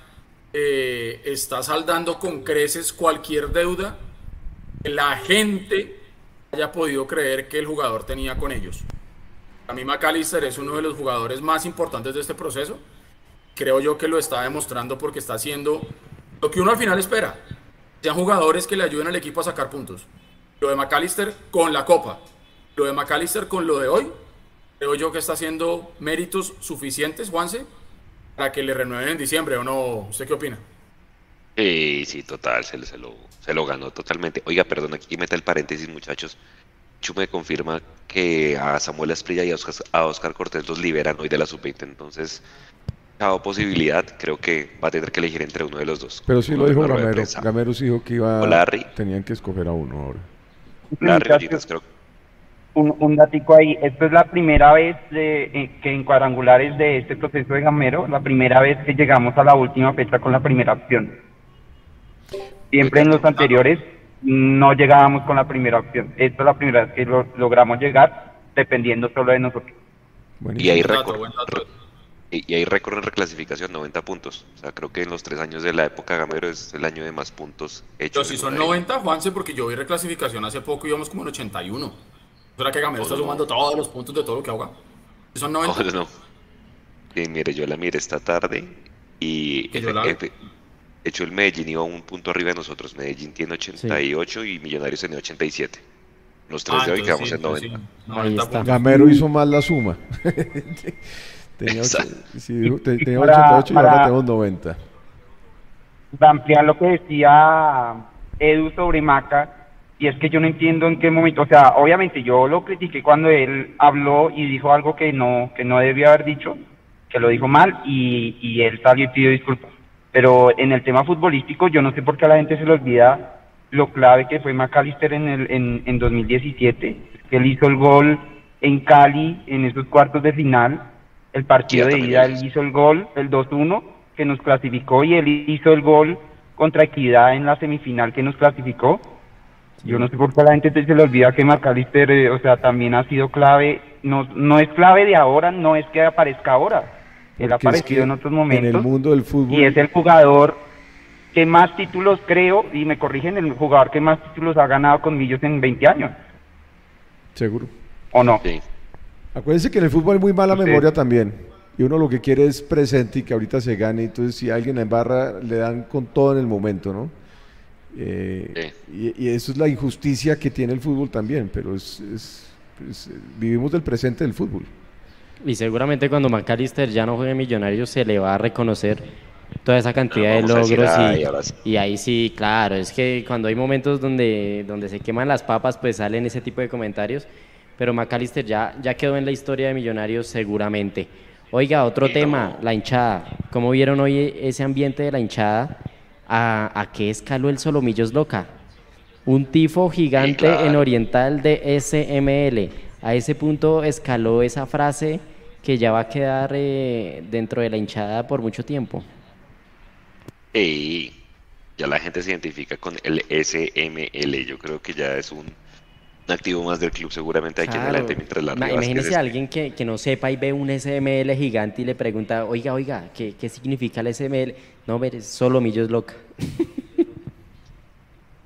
eh, está saldando con creces cualquier deuda que la gente haya podido creer que el jugador tenía con ellos. A mí McAllister es uno de los jugadores más importantes de este proceso creo yo que lo está demostrando porque está haciendo lo que uno al final espera. sean jugadores que le ayuden al equipo a sacar puntos. Lo de McAllister con la Copa, lo de McAllister con lo de hoy, creo yo que está haciendo méritos suficientes, Juanse, para que le renueven en diciembre, ¿o no? ¿Usted qué opina? Sí, sí, total, se, se lo, se lo ganó totalmente. Oiga, perdón, aquí meta el paréntesis, muchachos. Chu me confirma que a Samuel Asprilla y a Oscar, Cortés los liberan hoy de la sub-20, entonces, posibilidad, creo que va a tener que elegir entre uno de los dos. Pero sí Uno lo dijo Gamero. Gamero sí dijo que iba, O Larry. tenían que escoger a uno ahora. Larry Ollitas, creo un, un datico ahí. Esto es la primera vez de, eh, que en cuadrangulares de este proceso de Gamero, la primera vez que llegamos a la última fecha con la primera opción. Siempre en los anteriores no llegábamos con la primera opción. Esta es la primera vez que lo- logramos llegar dependiendo solo de nosotros. Y hay Buen Y, hay récord en reclasificación, 90 puntos. O sea, creo que en los tres años de la época Gamero es el año de más puntos Pero hechos. si en son una 90, Juanse, porque yo vi reclasificación hace poco y íbamos como en 81. ¿Será que Gamero está no. sumando todos los puntos de todo lo que ahoga? Si son 90. No, no. Sí, mire, yo la miré esta tarde y Que yo la- hecho el Medellín iba un punto arriba de nosotros. Medellín tiene 88 y Millonarios tiene 87. Los tres Ah, de hoy quedamos sí, en 90. entonces sí. 90 puntos. Gamero hizo mal la suma. tenía, sí, tenía Para- 88 y ahora para- tenemos 90. Para ampliar lo que decía Edu sobre Maca, y es que yo no entiendo en qué momento, o sea, obviamente yo lo critiqué cuando él habló y dijo algo que no, que no debía haber dicho, que lo dijo mal, y, y él salió y pidió disculpas. Pero en el tema futbolístico, yo no sé por qué a la gente se le olvida lo clave que fue McAllister en, el, en, en 2017, que él hizo el gol en Cali en esos cuartos de final, el partido Sí, de ida, él hizo el gol, el 2-1, que nos clasificó, y él hizo el gol contra Equidad en la semifinal que nos clasificó. Yo no sé por qué a la gente se le olvida que McAllister, eh, o sea, también ha sido clave, no, no es clave de ahora, no es que aparezca ahora, él ha es aparecido que en otros En momentos el mundo del fútbol. y es el jugador que más títulos creo, y me corrigen, el jugador que más títulos ha ganado con Millos en 20 años, Seguro. ¿o no? Acuérdense que en el fútbol hay muy mala Usted- memoria también. Y uno lo que quiere es presente y que ahorita se gane. Entonces, si alguien en barra, le dan con todo en el momento, ¿no? Eh, y, y eso es la injusticia que tiene el fútbol también. Pero es, es- eh, vivimos del presente del fútbol. Y seguramente cuando McAllister ya no juegue Millonarios se le va a reconocer toda esa cantidad de decir, logros "Ay, y, sí". y ahí sí, claro, es que cuando hay momentos donde, donde se queman las papas pues salen ese tipo de comentarios, pero McAllister ya, ya quedó en la historia de Millonarios seguramente. Oiga, otro tema, la hinchada. ¿Cómo vieron hoy ese ambiente de la hinchada? ¿A, a qué escaló el Solomillos Loca? Un tifo gigante en claro. oriental de SML. A ese punto escaló esa frase que ya va a quedar eh, dentro de la hinchada por mucho tiempo. Y ya la gente se identifica con el SML. Yo creo que ya es un activo más del club. Seguramente hay quien Claro. adelante mientras la Imagínese a alguien que, que no sepa y ve un SML gigante y le pregunta, oiga, oiga, ¿qué, qué significa el SML? No, ver, solo millos loca.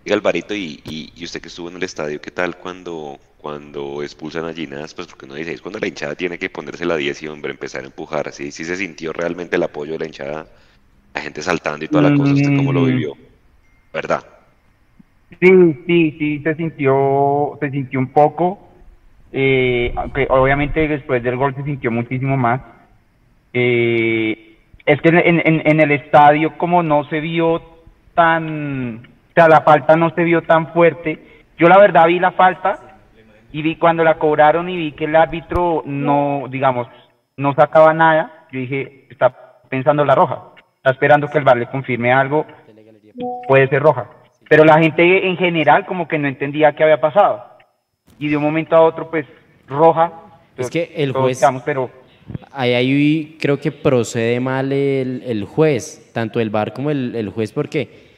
Oiga, Alvarito, y, y, y usted que estuvo en el estadio, ¿qué tal cuando, cuando expulsan a Ginás? Pues porque uno dice, es cuando la hinchada tiene que ponerse la 10 y, hombre, empezar a empujar. ¿Sí, sí se sintió realmente el apoyo de la hinchada? La gente saltando y toda la cosa. ¿Usted cómo lo Mm. vivió? ¿Verdad? Sí, sí, sí, se sintió, se sintió un poco, eh, aunque obviamente después del gol se sintió muchísimo más. Eh, es que en, el estadio como no se vio tan, o sea, la falta no se vio tan fuerte. Yo la verdad vi la falta y vi cuando la cobraron y vi que el árbitro no, digamos, no sacaba nada. Yo dije, está pensando la roja, está esperando que el VAR le confirme algo, puede ser roja. Pero la gente en general como que no entendía qué había pasado. Y de un momento a otro, pues, roja. Es que el juez, quedamos, pero ahí, ahí creo que procede mal el, el juez, tanto el VAR como el, el juez, porque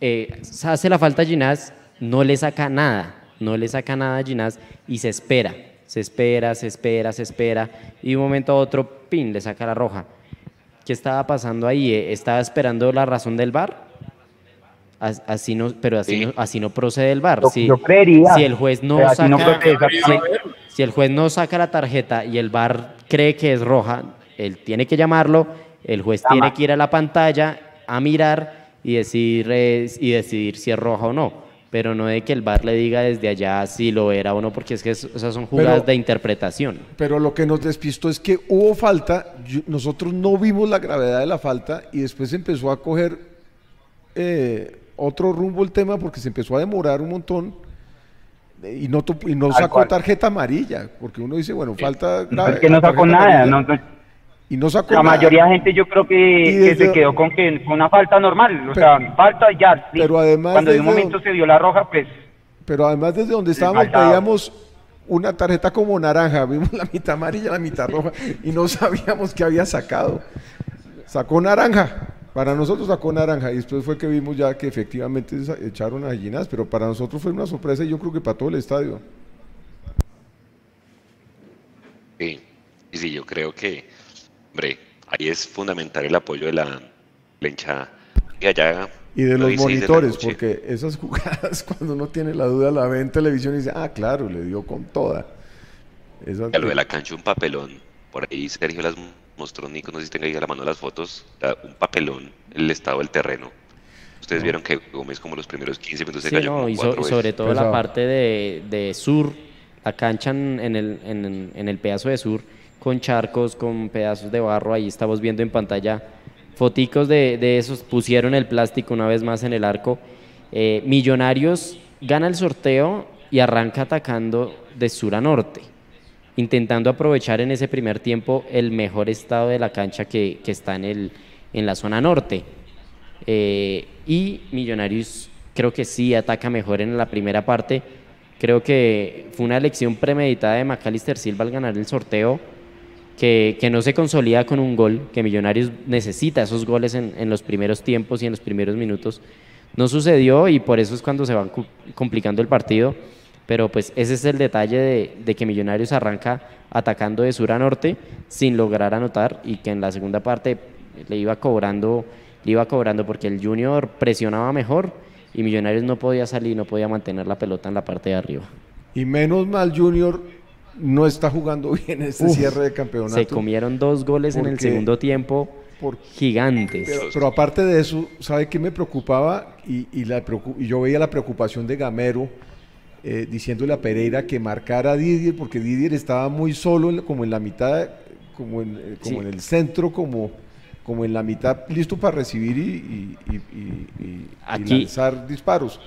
eh, hace la falta a Ginás, no le saca nada, no le saca nada a Ginás y se espera, se espera, se espera, se espera, y de un momento a otro, pin, le saca la roja. ¿Qué estaba pasando ahí? Eh, ¿Estaba esperando la razón del VAR? As- Así no, pero así, no, así no procede el VAR. Yo- Si, yo creería, si el juez no saca, si- el juez no saca la tarjeta y el VAR cree que es roja, él tiene que llamarlo, el juez Llama. tiene que ir a la pantalla a mirar y decidir, es- y decidir si es roja o no. Pero no de que el VAR le diga desde allá si lo era o no, porque es que es- esas son jugadas Pero- de interpretación. Pero lo que nos despistó es que hubo falta, yo- nosotros no vimos la gravedad de la falta y después empezó a coger eh, otro rumbo el tema porque se empezó a demorar un montón y no, tu- y no sacó cual. tarjeta amarilla, porque uno dice, bueno, falta No, grave. es que no sacó nada. amarilla. no- no- y no sacó la nada. mayoría de gente yo creo que, se quedó con que fue una falta normal. O Pero- sea, falta y ya. sí. pero además Cuando de un momento donde- se vio la roja, pues Pero además desde donde estábamos veíamos una tarjeta como naranja, vimos la mitad amarilla, la mitad roja y no sabíamos qué había sacado. Sacó naranja, para nosotros sacó naranja y después fue que vimos ya que efectivamente echaron a gallinas, pero para nosotros fue una sorpresa y yo creo que para todo el estadio. Sí, y sí, yo creo que, hombre, ahí es fundamental el apoyo de la, la hinchada. Y allá, Y de lo los monitores, porque esas jugadas cuando uno tiene la duda la ve en televisión y dice, ah, claro, le dio con toda. Esas A lo de la cancha, un papelón. Por ahí Sergio las mostró, Nico, no sé si tenga ahí a la mano las fotos. la- un papelón, el estado del terreno. Ustedes No. vieron que Gómez, como los primeros 15 minutos, se Sí, cayó no, como y, so- y sobre todo la parte de, de sur, la cancha en, en el, en, en el pedazo de sur, con charcos, con pedazos de barro, ahí estamos viendo en pantalla foticos de, de esos, pusieron el plástico una vez más en el arco. Eh, Millonarios gana el sorteo y arranca atacando de sur a norte, intentando aprovechar en ese primer tiempo el mejor estado de la cancha que, que está en, el, en la zona norte. Eh, y Millonarios creo que sí ataca mejor en la primera parte. Creo que fue una elección premeditada de Macalister Silva al ganar el sorteo, que, que no se consolida con un gol, que Millonarios necesita esos goles en, en los primeros tiempos y en los primeros minutos. No sucedió y por eso es cuando se va cu- complicando el partido. Pero pues ese es el detalle de, de que Millonarios arranca atacando de sur a norte sin lograr anotar y que en la segunda parte le iba cobrando, le iba cobrando porque el Junior presionaba mejor y Millonarios no podía salir, no podía mantener la pelota en la parte de arriba. Y menos mal Junior no está jugando bien este Uf, cierre de campeonato. Se comieron dos goles en el porque- segundo tiempo gigantes. Pero, pero aparte de eso, ¿sabe qué me preocupaba? Y, y la y yo veía la preocupación de Gamero eh, diciéndole a Pereira que marcara a Didier, porque Didier estaba muy solo, en como en la mitad, como en, eh, como Sí. en el centro, como, como en la mitad, listo para recibir y, y- y- y- y- y Aquí- lanzar disparos.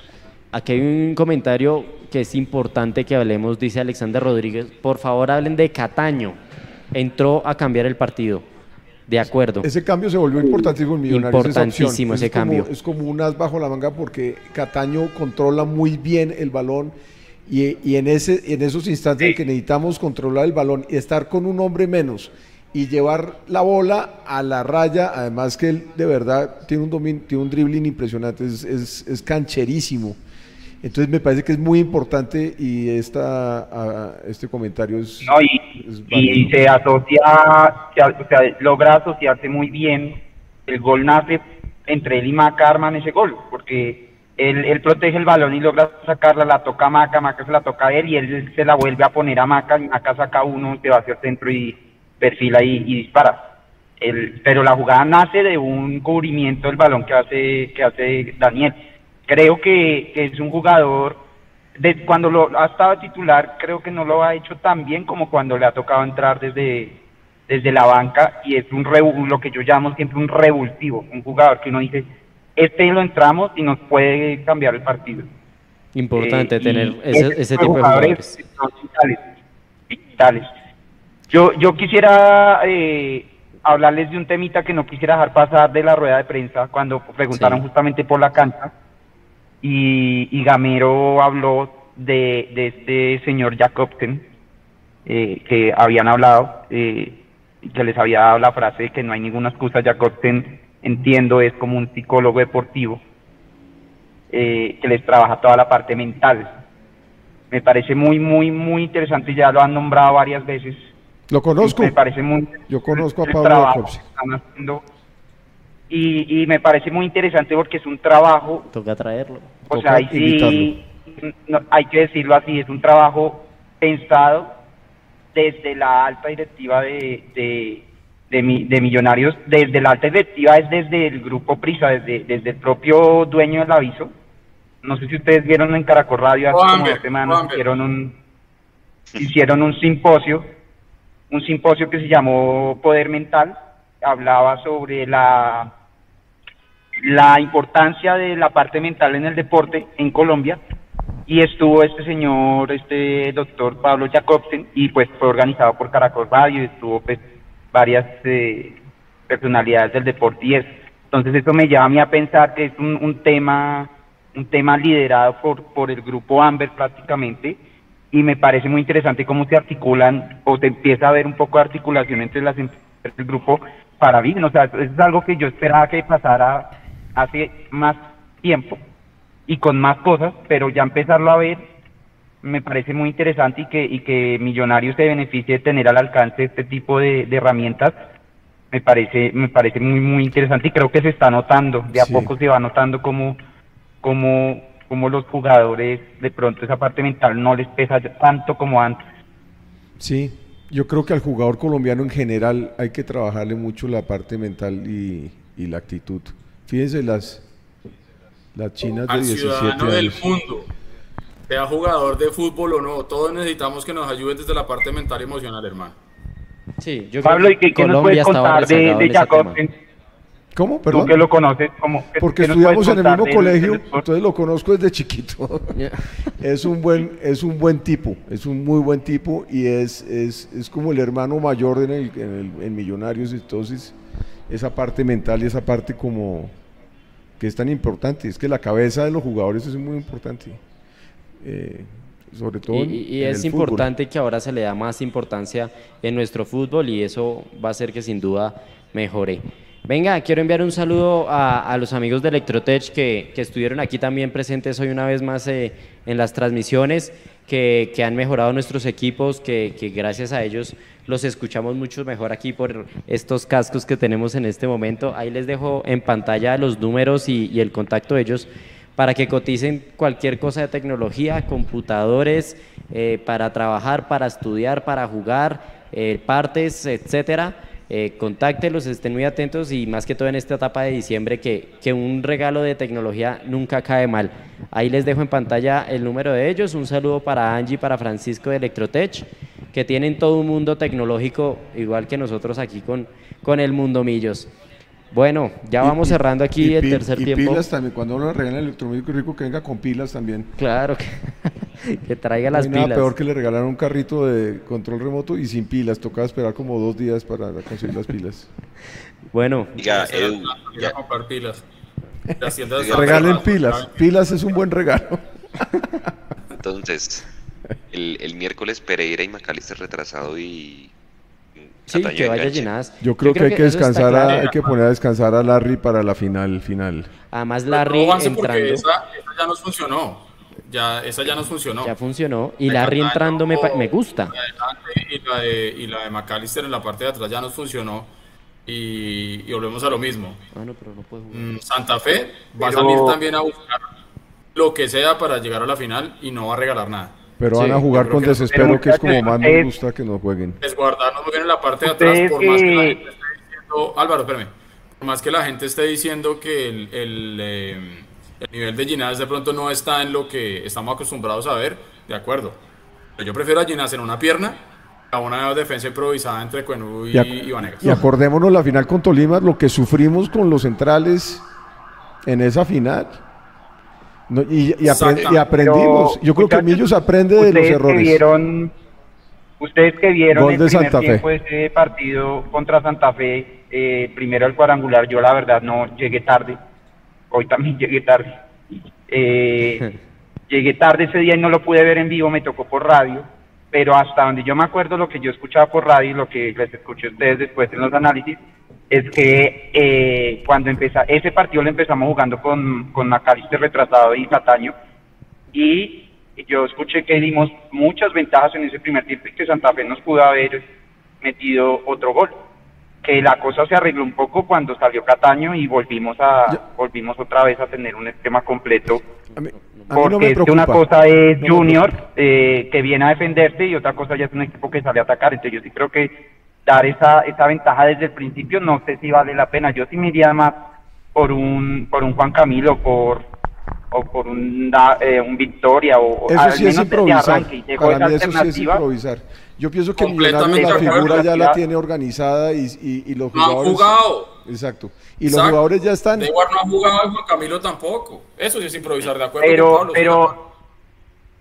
Aquí hay un comentario que es importante que hablemos, dice Alexander Rodríguez. Por favor, hablen de Cataño. Entró a cambiar el partido. De acuerdo. Ese cambio se volvió importantísimo en Millonarios. esa. Importantísimo ese es como- cambio. es como un as bajo la manga porque Cataño controla muy bien el balón y, y en, ese, en esos instantes en que necesitamos controlar el balón y estar con un hombre menos y llevar la bola a la raya, además que él de verdad tiene un, domin, tiene un dribbling impresionante, es, es- es cancherísimo. Entonces me parece que es muy importante y esta, este comentario es... No, y, es y válido. se asocia, se, o sea, logra asociarse muy bien. El gol nace entre él y Maca arman ese gol, porque él, él protege el balón y logra sacarla, la toca a Maca, Maca se la toca a él y él se la vuelve a poner a Maca y Maca saca uno, se va hacia el centro y perfila y, y dispara. El, pero la jugada nace de un cubrimiento del balón que hace, que hace Daniel. Creo que, que es un jugador de, cuando lo ha estado titular, creo que no lo ha hecho tan bien como cuando le ha tocado entrar desde, desde la banca y es un lo que yo llamo siempre un revulsivo, un jugador que uno dice, este lo entramos y nos puede cambiar el partido. Importante Eh, tener ese, ese tipo de jugadores. vitales, vitales. Yo, yo quisiera eh, hablarles de un temita que no quisiera dejar pasar de la rueda de prensa cuando preguntaron Sí. justamente por la cancha y, y Gamero habló de, de este señor Jacobsen eh, que habían hablado eh, y que les había dado la frase de que no hay ninguna excusa. Jacobsen, entiendo, es como un psicólogo deportivo eh, que les trabaja toda la parte mental. Me parece muy, muy, muy interesante, ya lo han nombrado varias veces. Lo conozco. Me parece muy Yo conozco a Pablo Jacobsen. Y, y me parece muy interesante porque es un trabajo, Toca traerlo. O sea, ahí sí, no, hay que decirlo así, es un trabajo pensado desde la alta directiva de, de, de, mi- de Millonarios, desde la alta directiva, es desde el grupo Prisa, desde, desde el propio dueño del aviso. No sé si ustedes vieron en Caracol Radio hace como dos semanas, hicieron un, hicieron un simposio, un simposio que se llamó Poder Mental, hablaba sobre la, la importancia de la parte mental en el deporte en Colombia y estuvo este señor, este doctor Pablo Jacobsen y pues fue organizado por Caracol Radio y estuvo pues varias eh, personalidades del deporte y eso. Entonces eso me lleva a mí a pensar que es un, un tema un tema liderado por, por el grupo Amber prácticamente y me parece muy interesante cómo se articulan o se empieza a ver un poco de articulación entre las empresas del grupo para bien, o sea, eso es algo que yo esperaba que pasara hace más tiempo y con más cosas, pero ya empezarlo a ver me parece muy interesante y que, y que Millonarios se beneficie de tener al alcance este tipo de, de herramientas me parece me parece muy muy interesante y creo que se está notando de a Sí. poco se va notando como como como los jugadores de pronto esa parte mental no les pesa tanto como antes Sí, yo creo que al jugador colombiano en general hay que trabajarle mucho la parte mental y, y la actitud. Fíjense las, las chinas de Al 17 ciudadano del años. mundo, sea jugador de fútbol o no, todos necesitamos que nos ayuden desde la parte mental y emocional, hermano. Sí, yo Pablo, ¿y qué, qué nos puedes contar de, de Jacobsen? ¿Cómo? Tú Perdón. que lo conoces, ¿cómo, Porque estudiamos en el mismo del- colegio, del deporte? entonces lo conozco desde chiquito. es un buen, es un buen tipo, es un muy buen tipo y es, es, es como el hermano mayor en, el, en, el- en Millonarios, entonces esa parte mental y esa parte como que es tan importante, es que la cabeza de los jugadores es muy importante, Eh, sobre todo Y, en es el fútbol. importante que ahora se le da más importancia en nuestro fútbol y eso va a hacer que sin duda mejore. Venga, quiero enviar un saludo a, los amigos de Electrotech que, estuvieron aquí también presentes hoy una vez más eh, en las transmisiones, que, han mejorado nuestros equipos, que, gracias a ellos los escuchamos mucho mejor aquí por estos cascos que tenemos en este momento. Ahí les dejo en pantalla los números y, y el contacto de ellos para que coticen cualquier cosa de tecnología, computadores, eh, para trabajar, para estudiar, para jugar, eh, partes, etcétera. Eh, contáctelos, estén muy atentos y más que todo en esta etapa de diciembre que, que un regalo de tecnología nunca cae mal. Ahí les dejo en pantalla el número de ellos. Un saludo para Angie, para Francisco de Electrotech, que tienen todo un mundo tecnológico igual que nosotros aquí con, con el Mundo Millos. Bueno, ya Y- vamos y- cerrando aquí y el tercer y tiempo. pilas también, cuando uno regala el electromédico rico, que venga con pilas también. Claro, que, que traiga No las hay nada pilas. peor que le regalaron un carrito de control remoto y sin pilas. Tocaba esperar como dos días para conseguir las pilas. Bueno, Diga, Hacer Edu, una- ir a ya- comprar pilas. Regalen pilas. Pilas es un buen regalo. entonces, el, el miércoles Pereira y Macalister retrasado y. Sí, que vaya enganche. llenadas. Yo creo, que hay que eso está descansar, a- claro. hay que poner a descansar a Larry para la final final. Además, No, Larry entrando. Esa, esa ya nos funcionó. Ya, esa ya nos funcionó. Ya funcionó. Y La Larry entrando me, me gusta. Y la de, y la de McAllister en la parte de atrás ya nos funcionó. Y, y volvemos a lo mismo. Ah, no, pero no puedo jugar. Mm, Santa Fe va a Pero- salir también a buscar lo que sea para llegar a la final y no va a regalar nada. Pero Sí, van a jugar con que desespero, Pero que es como más nos gusta que nos jueguen. Resguardarnos muy bien en la parte de atrás, por más que la gente esté diciendo, Álvaro, espérame, por más que la gente esté diciendo que el, el, eh, el nivel de Ginás de pronto no está en lo que estamos acostumbrados a ver, de acuerdo. Pero yo prefiero a Ginás en una pierna a una defensa improvisada entre Cuenú y, Y, Vanegas. y acordémonos la final con Tolima, lo que sufrimos con los centrales en esa final. No, y, aprendimos. Yo creo que Millos aprende de los ustedes que errores. vieron, ustedes que vieron Gol el de primer Santa Fe. tiempo de ese partido contra Santa Fe, eh, primero el cuadrangular, yo la verdad no llegué tarde. Hoy también llegué tarde. Eh, llegué tarde ese día y no lo pude ver en vivo, me tocó por radio. Pero hasta donde yo me acuerdo, lo que yo escuchaba por radio y lo que les escuché a ustedes después en los análisis, es que eh, cuando empezó, ese partido lo empezamos jugando con, con Macalister retrasado y Cataño, y yo escuché que dimos muchas ventajas en ese primer tiempo y que Santa Fe nos pudo haber metido otro gol. Que la cosa se arregló un poco cuando salió Cataño y volvimos a volvimos otra vez a tener un esquema completo. A mí Porque no que una preocupa. cosa es No Junior eh, que viene a defenderse y otra cosa ya es un equipo que sale a atacar. Entonces yo sí creo que dar esa, esa ventaja desde el principio, no sé si vale la pena. Yo sí me iría más por un, por un Juan Camilo, por o por un, da- eh, un Victoria o Eso al sí es menos improvisar. y Para mí eso sí es improvisar. Yo pienso que Millonarios la figura ya la tiene organizada y, y- y los No han jugadores... jugado. Exacto. Y los Exacto. jugadores ya están... Neymar no ha jugado Juan Camilo tampoco. Eso sí es improvisar, de acuerdo. con pero Pablo, pero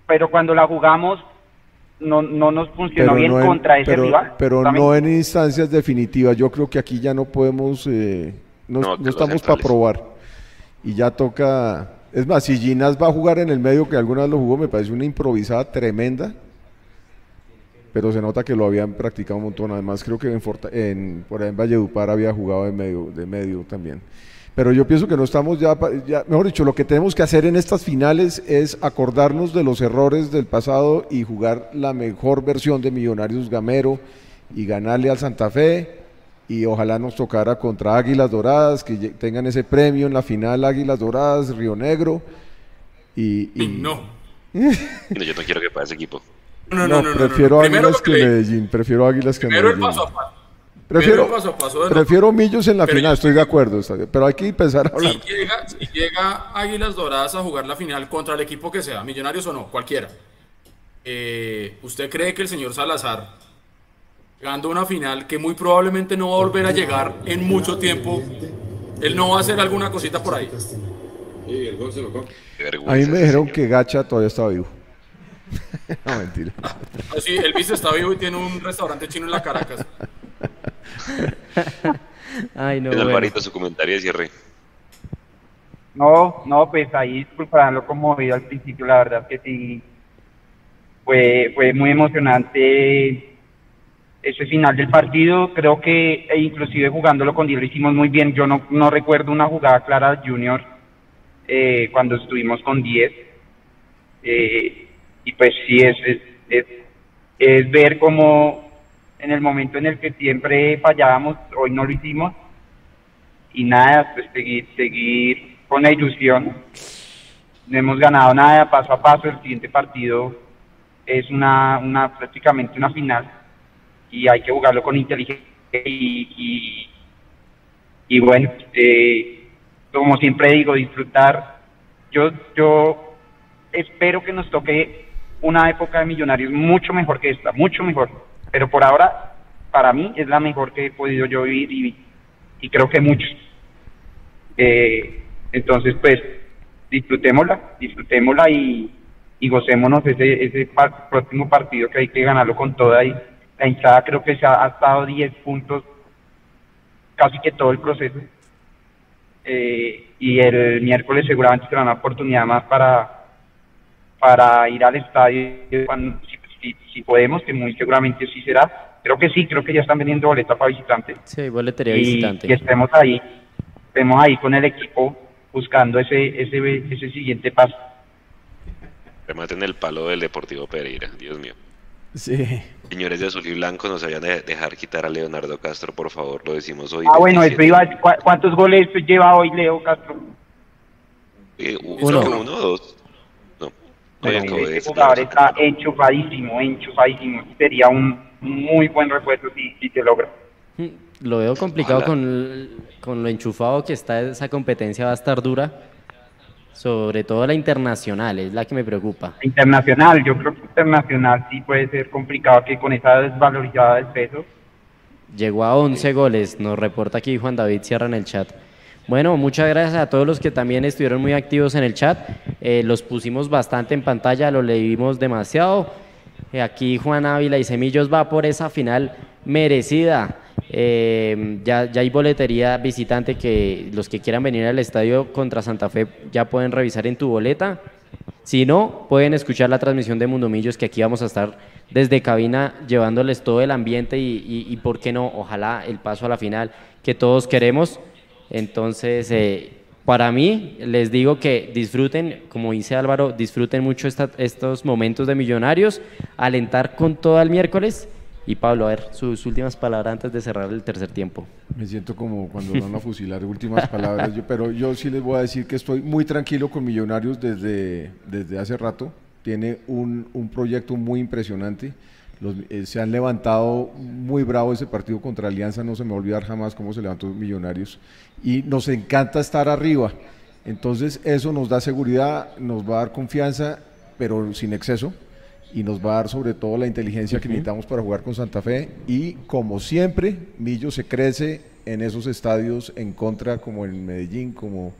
pero cuando la jugamos no no nos funcionó bien no en- contra ese pero- rival pero no en instancias definitivas. Yo creo que aquí ya no podemos, eh, no, No, los estamos para probar. Y ya toca. Es más, si Ginás va a jugar en el medio, que alguna vez lo jugó, me parece una improvisada tremenda. Pero se nota que lo habían practicado un montón. Además, creo que en, en, por ahí en Valledupar había jugado de medio, de medio también. Pero yo pienso que no estamos ya, ya, mejor dicho, lo que tenemos que hacer en estas finales es acordarnos de los errores del pasado y jugar la mejor versión de Millonarios Gamero y ganarle al Santa Fe y ojalá nos tocara contra Águilas Doradas, que tengan ese premio en la final Águilas Doradas, Río Negro y... y- No. No, yo no quiero que pase ese equipo. No, no, no, no, prefiero no. Águilas que Medellín, prefiero Águilas que Primero el Medellín. paso a paso. Prefiero, Primero el paso a paso de no- prefiero Millos en la Pero final, yo- estoy de acuerdo, pero hay que empezar a hablar. Si llega, si llega Águilas Doradas a jugar la final contra el equipo que sea, Millonarios o no, cualquiera, eh, ¿usted cree que el señor Salazar, llegando a una final que muy probablemente no va a volver a llegar en mucho tiempo, él no va a hacer alguna cosita por ahí? A mí me dijeron que Gacha todavía estaba vivo. no, mentira. Ah, Sí, Elvis está vivo y tiene un restaurante chino en la Caracas. Ay, no, En bueno. Alvarito, su comentario de cierre. No, no, pues ahí disculparán lo conmovido al principio, la verdad que sí fue, fue muy emocionante ese final del partido, creo que e inclusive jugándolo con Diego lo hicimos muy bien, yo no, no recuerdo una jugada clara Junior eh, cuando estuvimos con 10 eh, y pues sí es, es, es, es ver cómo en el momento en el que siempre fallábamos, hoy no lo hicimos y nada, pues seguir, seguir con la ilusión. No hemos ganado nada paso a paso. El siguiente partido es una, una prácticamente una final y hay que jugarlo con inteligencia y, y, bueno, eh, como siempre digo, disfrutar. Yo, yo espero que nos toque una época de millonarios mucho mejor que esta, mucho mejor. Pero por ahora, para mí, es la mejor que he podido yo vivir y, y creo que muchos. Eh, entonces, pues, disfrutémosla, disfrutémosla y, y gocémonos ese, ese par- próximo partido que hay que ganarlo con toda. Y la hinchada creo que se ha, ha estado 10 puntos casi que todo el proceso. Eh, y el miércoles seguramente será una oportunidad más para, para ir al estadio cuando, si, si- si podemos, que muy seguramente sí será. Creo que sí, creo que ya están vendiendo boleta para visitante Sí, boletería y, visitante. y estemos ahí, estemos ahí con el equipo buscando ese, ese, ese siguiente paso. Rematen el palo del Deportivo Pereira, Dios mío. Sí. Señores de Azul y Blanco, nos vayan a dejar quitar a Leonardo Castro, por favor, lo decimos hoy. Ah, bueno, 27. eso iba a decir, ¿cu- ¿cuántos goles lleva hoy Leo Castro? Eh, Uno. uno o dos. No, no Bueno, de ese jugador está enchufadísimo, enchufadísimo. Sería un muy buen refuerzo si, si se logra. Lo veo complicado Ojalá. con, con lo enchufado que está esa competencia, va a estar dura. Sobre todo la internacional, es la que me preocupa. Internacional, yo creo que internacional sí puede ser complicado que con esa desvalorizada del peso. Llegó a 11 goles, nos reporta aquí Juan David Sierra en el chat. Bueno, muchas gracias a todos los que también estuvieron muy activos en el chat. Eh, los pusimos bastante en pantalla, lo leímos demasiado. Eh, aquí Juan Ávila y Semillos va por esa final merecida. Eh, ya, ya hay boletería visitante que los que quieran venir al estadio contra Santa Fe ya pueden revisar en tu boleta. Si no, pueden escuchar la transmisión de Mundomillos, que aquí vamos a estar desde cabina llevándoles todo el ambiente y, y, y por qué no, ojalá el paso a la final que todos queremos. Entonces, eh, para mí, les digo que disfruten, como dice Álvaro, disfruten mucho estos momentos de millonarios, alentar con todo el miércoles. Y Pablo, a ver, sus últimas palabras antes de cerrar el tercer tiempo. Me siento como cuando van a fusilar últimas palabras, yo- pero yo sí les voy a decir que estoy muy tranquilo con Millonarios desde, desde hace rato. Tiene un, un proyecto muy impresionante. los, eh, se han levantado muy bravo ese partido contra Alianza, no se me va a olvidar jamás cómo se levantó Millonarios. Y nos encanta estar arriba. Entonces eso nos da seguridad, nos va a dar confianza, pero sin exceso. Y nos va a dar sobre todo la inteligencia que necesitamos para jugar con Santa Fe. Y como siempre, Millo se crece en esos estadios en contra, como en Medellín, como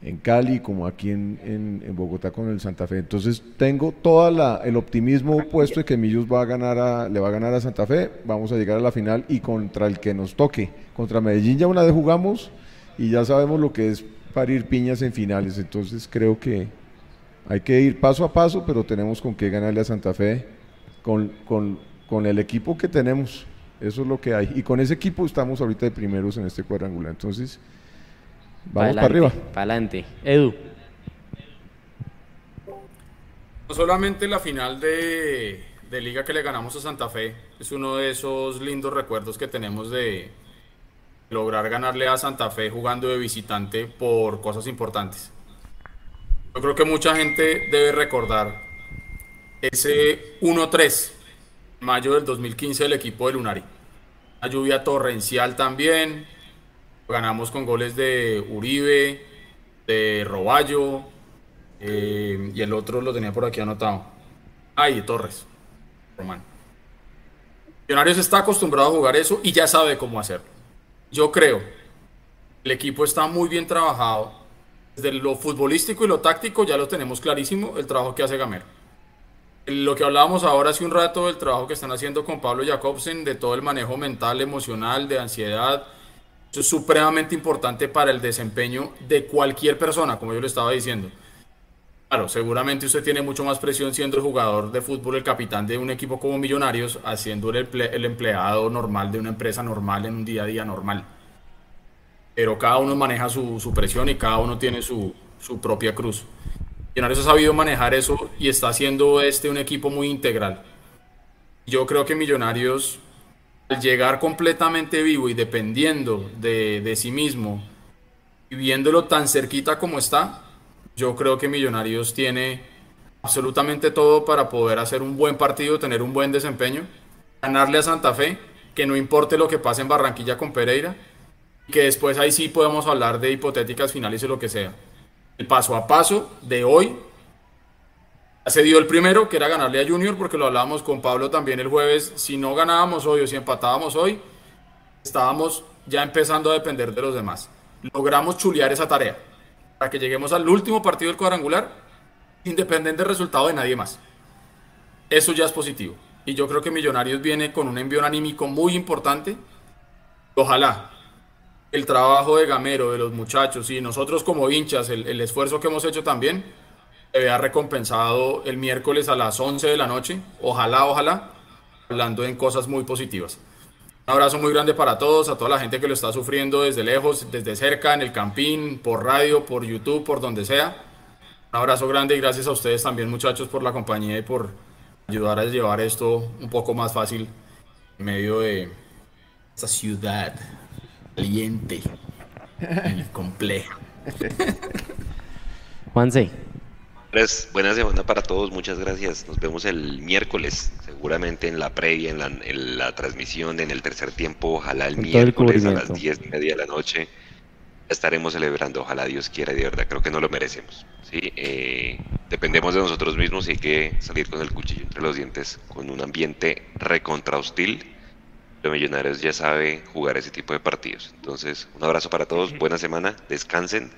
en Cali, como aquí en, en- en Bogotá con el Santa Fe. Entonces tengo todo el optimismo puesto de que Millos va a ganar a, le va a ganar a Santa Fe, vamos a llegar a la final y contra el que nos toque. Contra Medellín ya una vez jugamos y ya sabemos lo que es parir piñas en finales, entonces creo que hay que ir paso a paso, pero tenemos con qué ganarle a Santa Fe con, con- con el equipo que tenemos. Eso es lo que hay. Y con ese equipo estamos ahorita de primeros en este cuadrangular. Entonces, vamos para arriba. Para adelante. Edu. No solamente la final de, de liga que le ganamos a Santa Fe es uno de esos lindos recuerdos que tenemos de lograr ganarle a Santa Fe jugando de visitante por cosas importantes. Yo creo que mucha gente debe recordar ese 1-3 en mayo del 2015 del equipo de Lunari. Una lluvia torrencial también. Ganamos con goles de Uribe, de Roballo, eh, y el otro lo tenía por aquí anotado. Ahí, Torres. Román. Millonarios está acostumbrado a jugar eso y ya sabe cómo hacerlo. Yo creo. El equipo está muy bien trabajado. Desde lo futbolístico y lo táctico ya lo tenemos clarísimo, el trabajo que hace Gamero. Lo que hablábamos ahora hace un rato del trabajo que están haciendo con Pablo Jacobsen, de todo el manejo mental, emocional, de ansiedad, eso es supremamente importante para el desempeño de cualquier persona, como yo le estaba diciendo. Claro, seguramente usted tiene mucho más presión siendo el jugador de fútbol, el capitán de un equipo como Millonarios, haciendo el, emple- el empleado normal de una empresa normal en un día a día normal. Pero cada uno maneja su, su presión y cada uno tiene su, su propia cruz. Millonarios ha sabido manejar eso y está haciendo este un equipo muy integral. Yo creo que Millonarios, al llegar completamente vivo y dependiendo de, de sí mismo y viéndolo tan cerquita como está, yo creo que Millonarios tiene absolutamente todo para poder hacer un buen partido, tener un buen desempeño, ganarle a Santa Fe, que no importe lo que pase en Barranquilla con Pereira, que después ahí sí podemos hablar de hipotéticas finales y lo que sea. El paso a paso de hoy se dio el primero, que era ganarle a Junior, porque lo hablábamos con Pablo también el jueves. Si no ganábamos hoy o si empatábamos hoy, estábamos ya empezando a depender de los demás. Logramos chulear esa tarea para que lleguemos al último partido del cuadrangular, independiente del resultado de nadie más. Eso ya es positivo. Y yo creo que Millonarios viene con un envío anímico muy importante. Ojalá el trabajo de Gamero, de los muchachos y nosotros como hinchas, el, esfuerzo que hemos hecho también, se vea recompensado el miércoles a las 11 de la noche. Ojalá, ojalá, hablando en cosas muy positivas. Un abrazo muy grande para todos, a toda la gente que lo está sufriendo desde lejos, desde cerca, en el campín, por radio, por YouTube, por donde sea. Un abrazo grande y gracias a ustedes también, muchachos, por la compañía y por ayudar a llevar esto un poco más fácil en medio de esta ciudad caliente y compleja. Juanse. Andrés, buena semana para todos, muchas gracias. Nos vemos el miércoles, seguramente en la previa, en la, en la transmisión, en el tercer tiempo, ojalá el Con el miércoles a las. 10 y media de la noche. Estaremos celebrando, ojalá Dios quiera, de verdad creo que no lo merecemos. ¿sí? Eh, dependemos de nosotros mismos y hay que salir con el cuchillo entre los dientes, con un ambiente recontra hostil. Los Millonarios ya sabe jugar ese tipo de partidos. Entonces, un abrazo para todos, buena semana, descansen.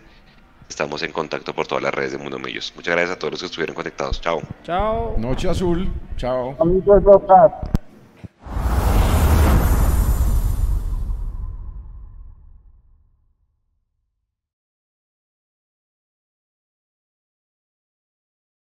Estamos en contacto por todas las redes de Mundo Millos. Muchas gracias a todos los que estuvieron conectados. Chao. Chao. Noche azul. Chao. Amigos.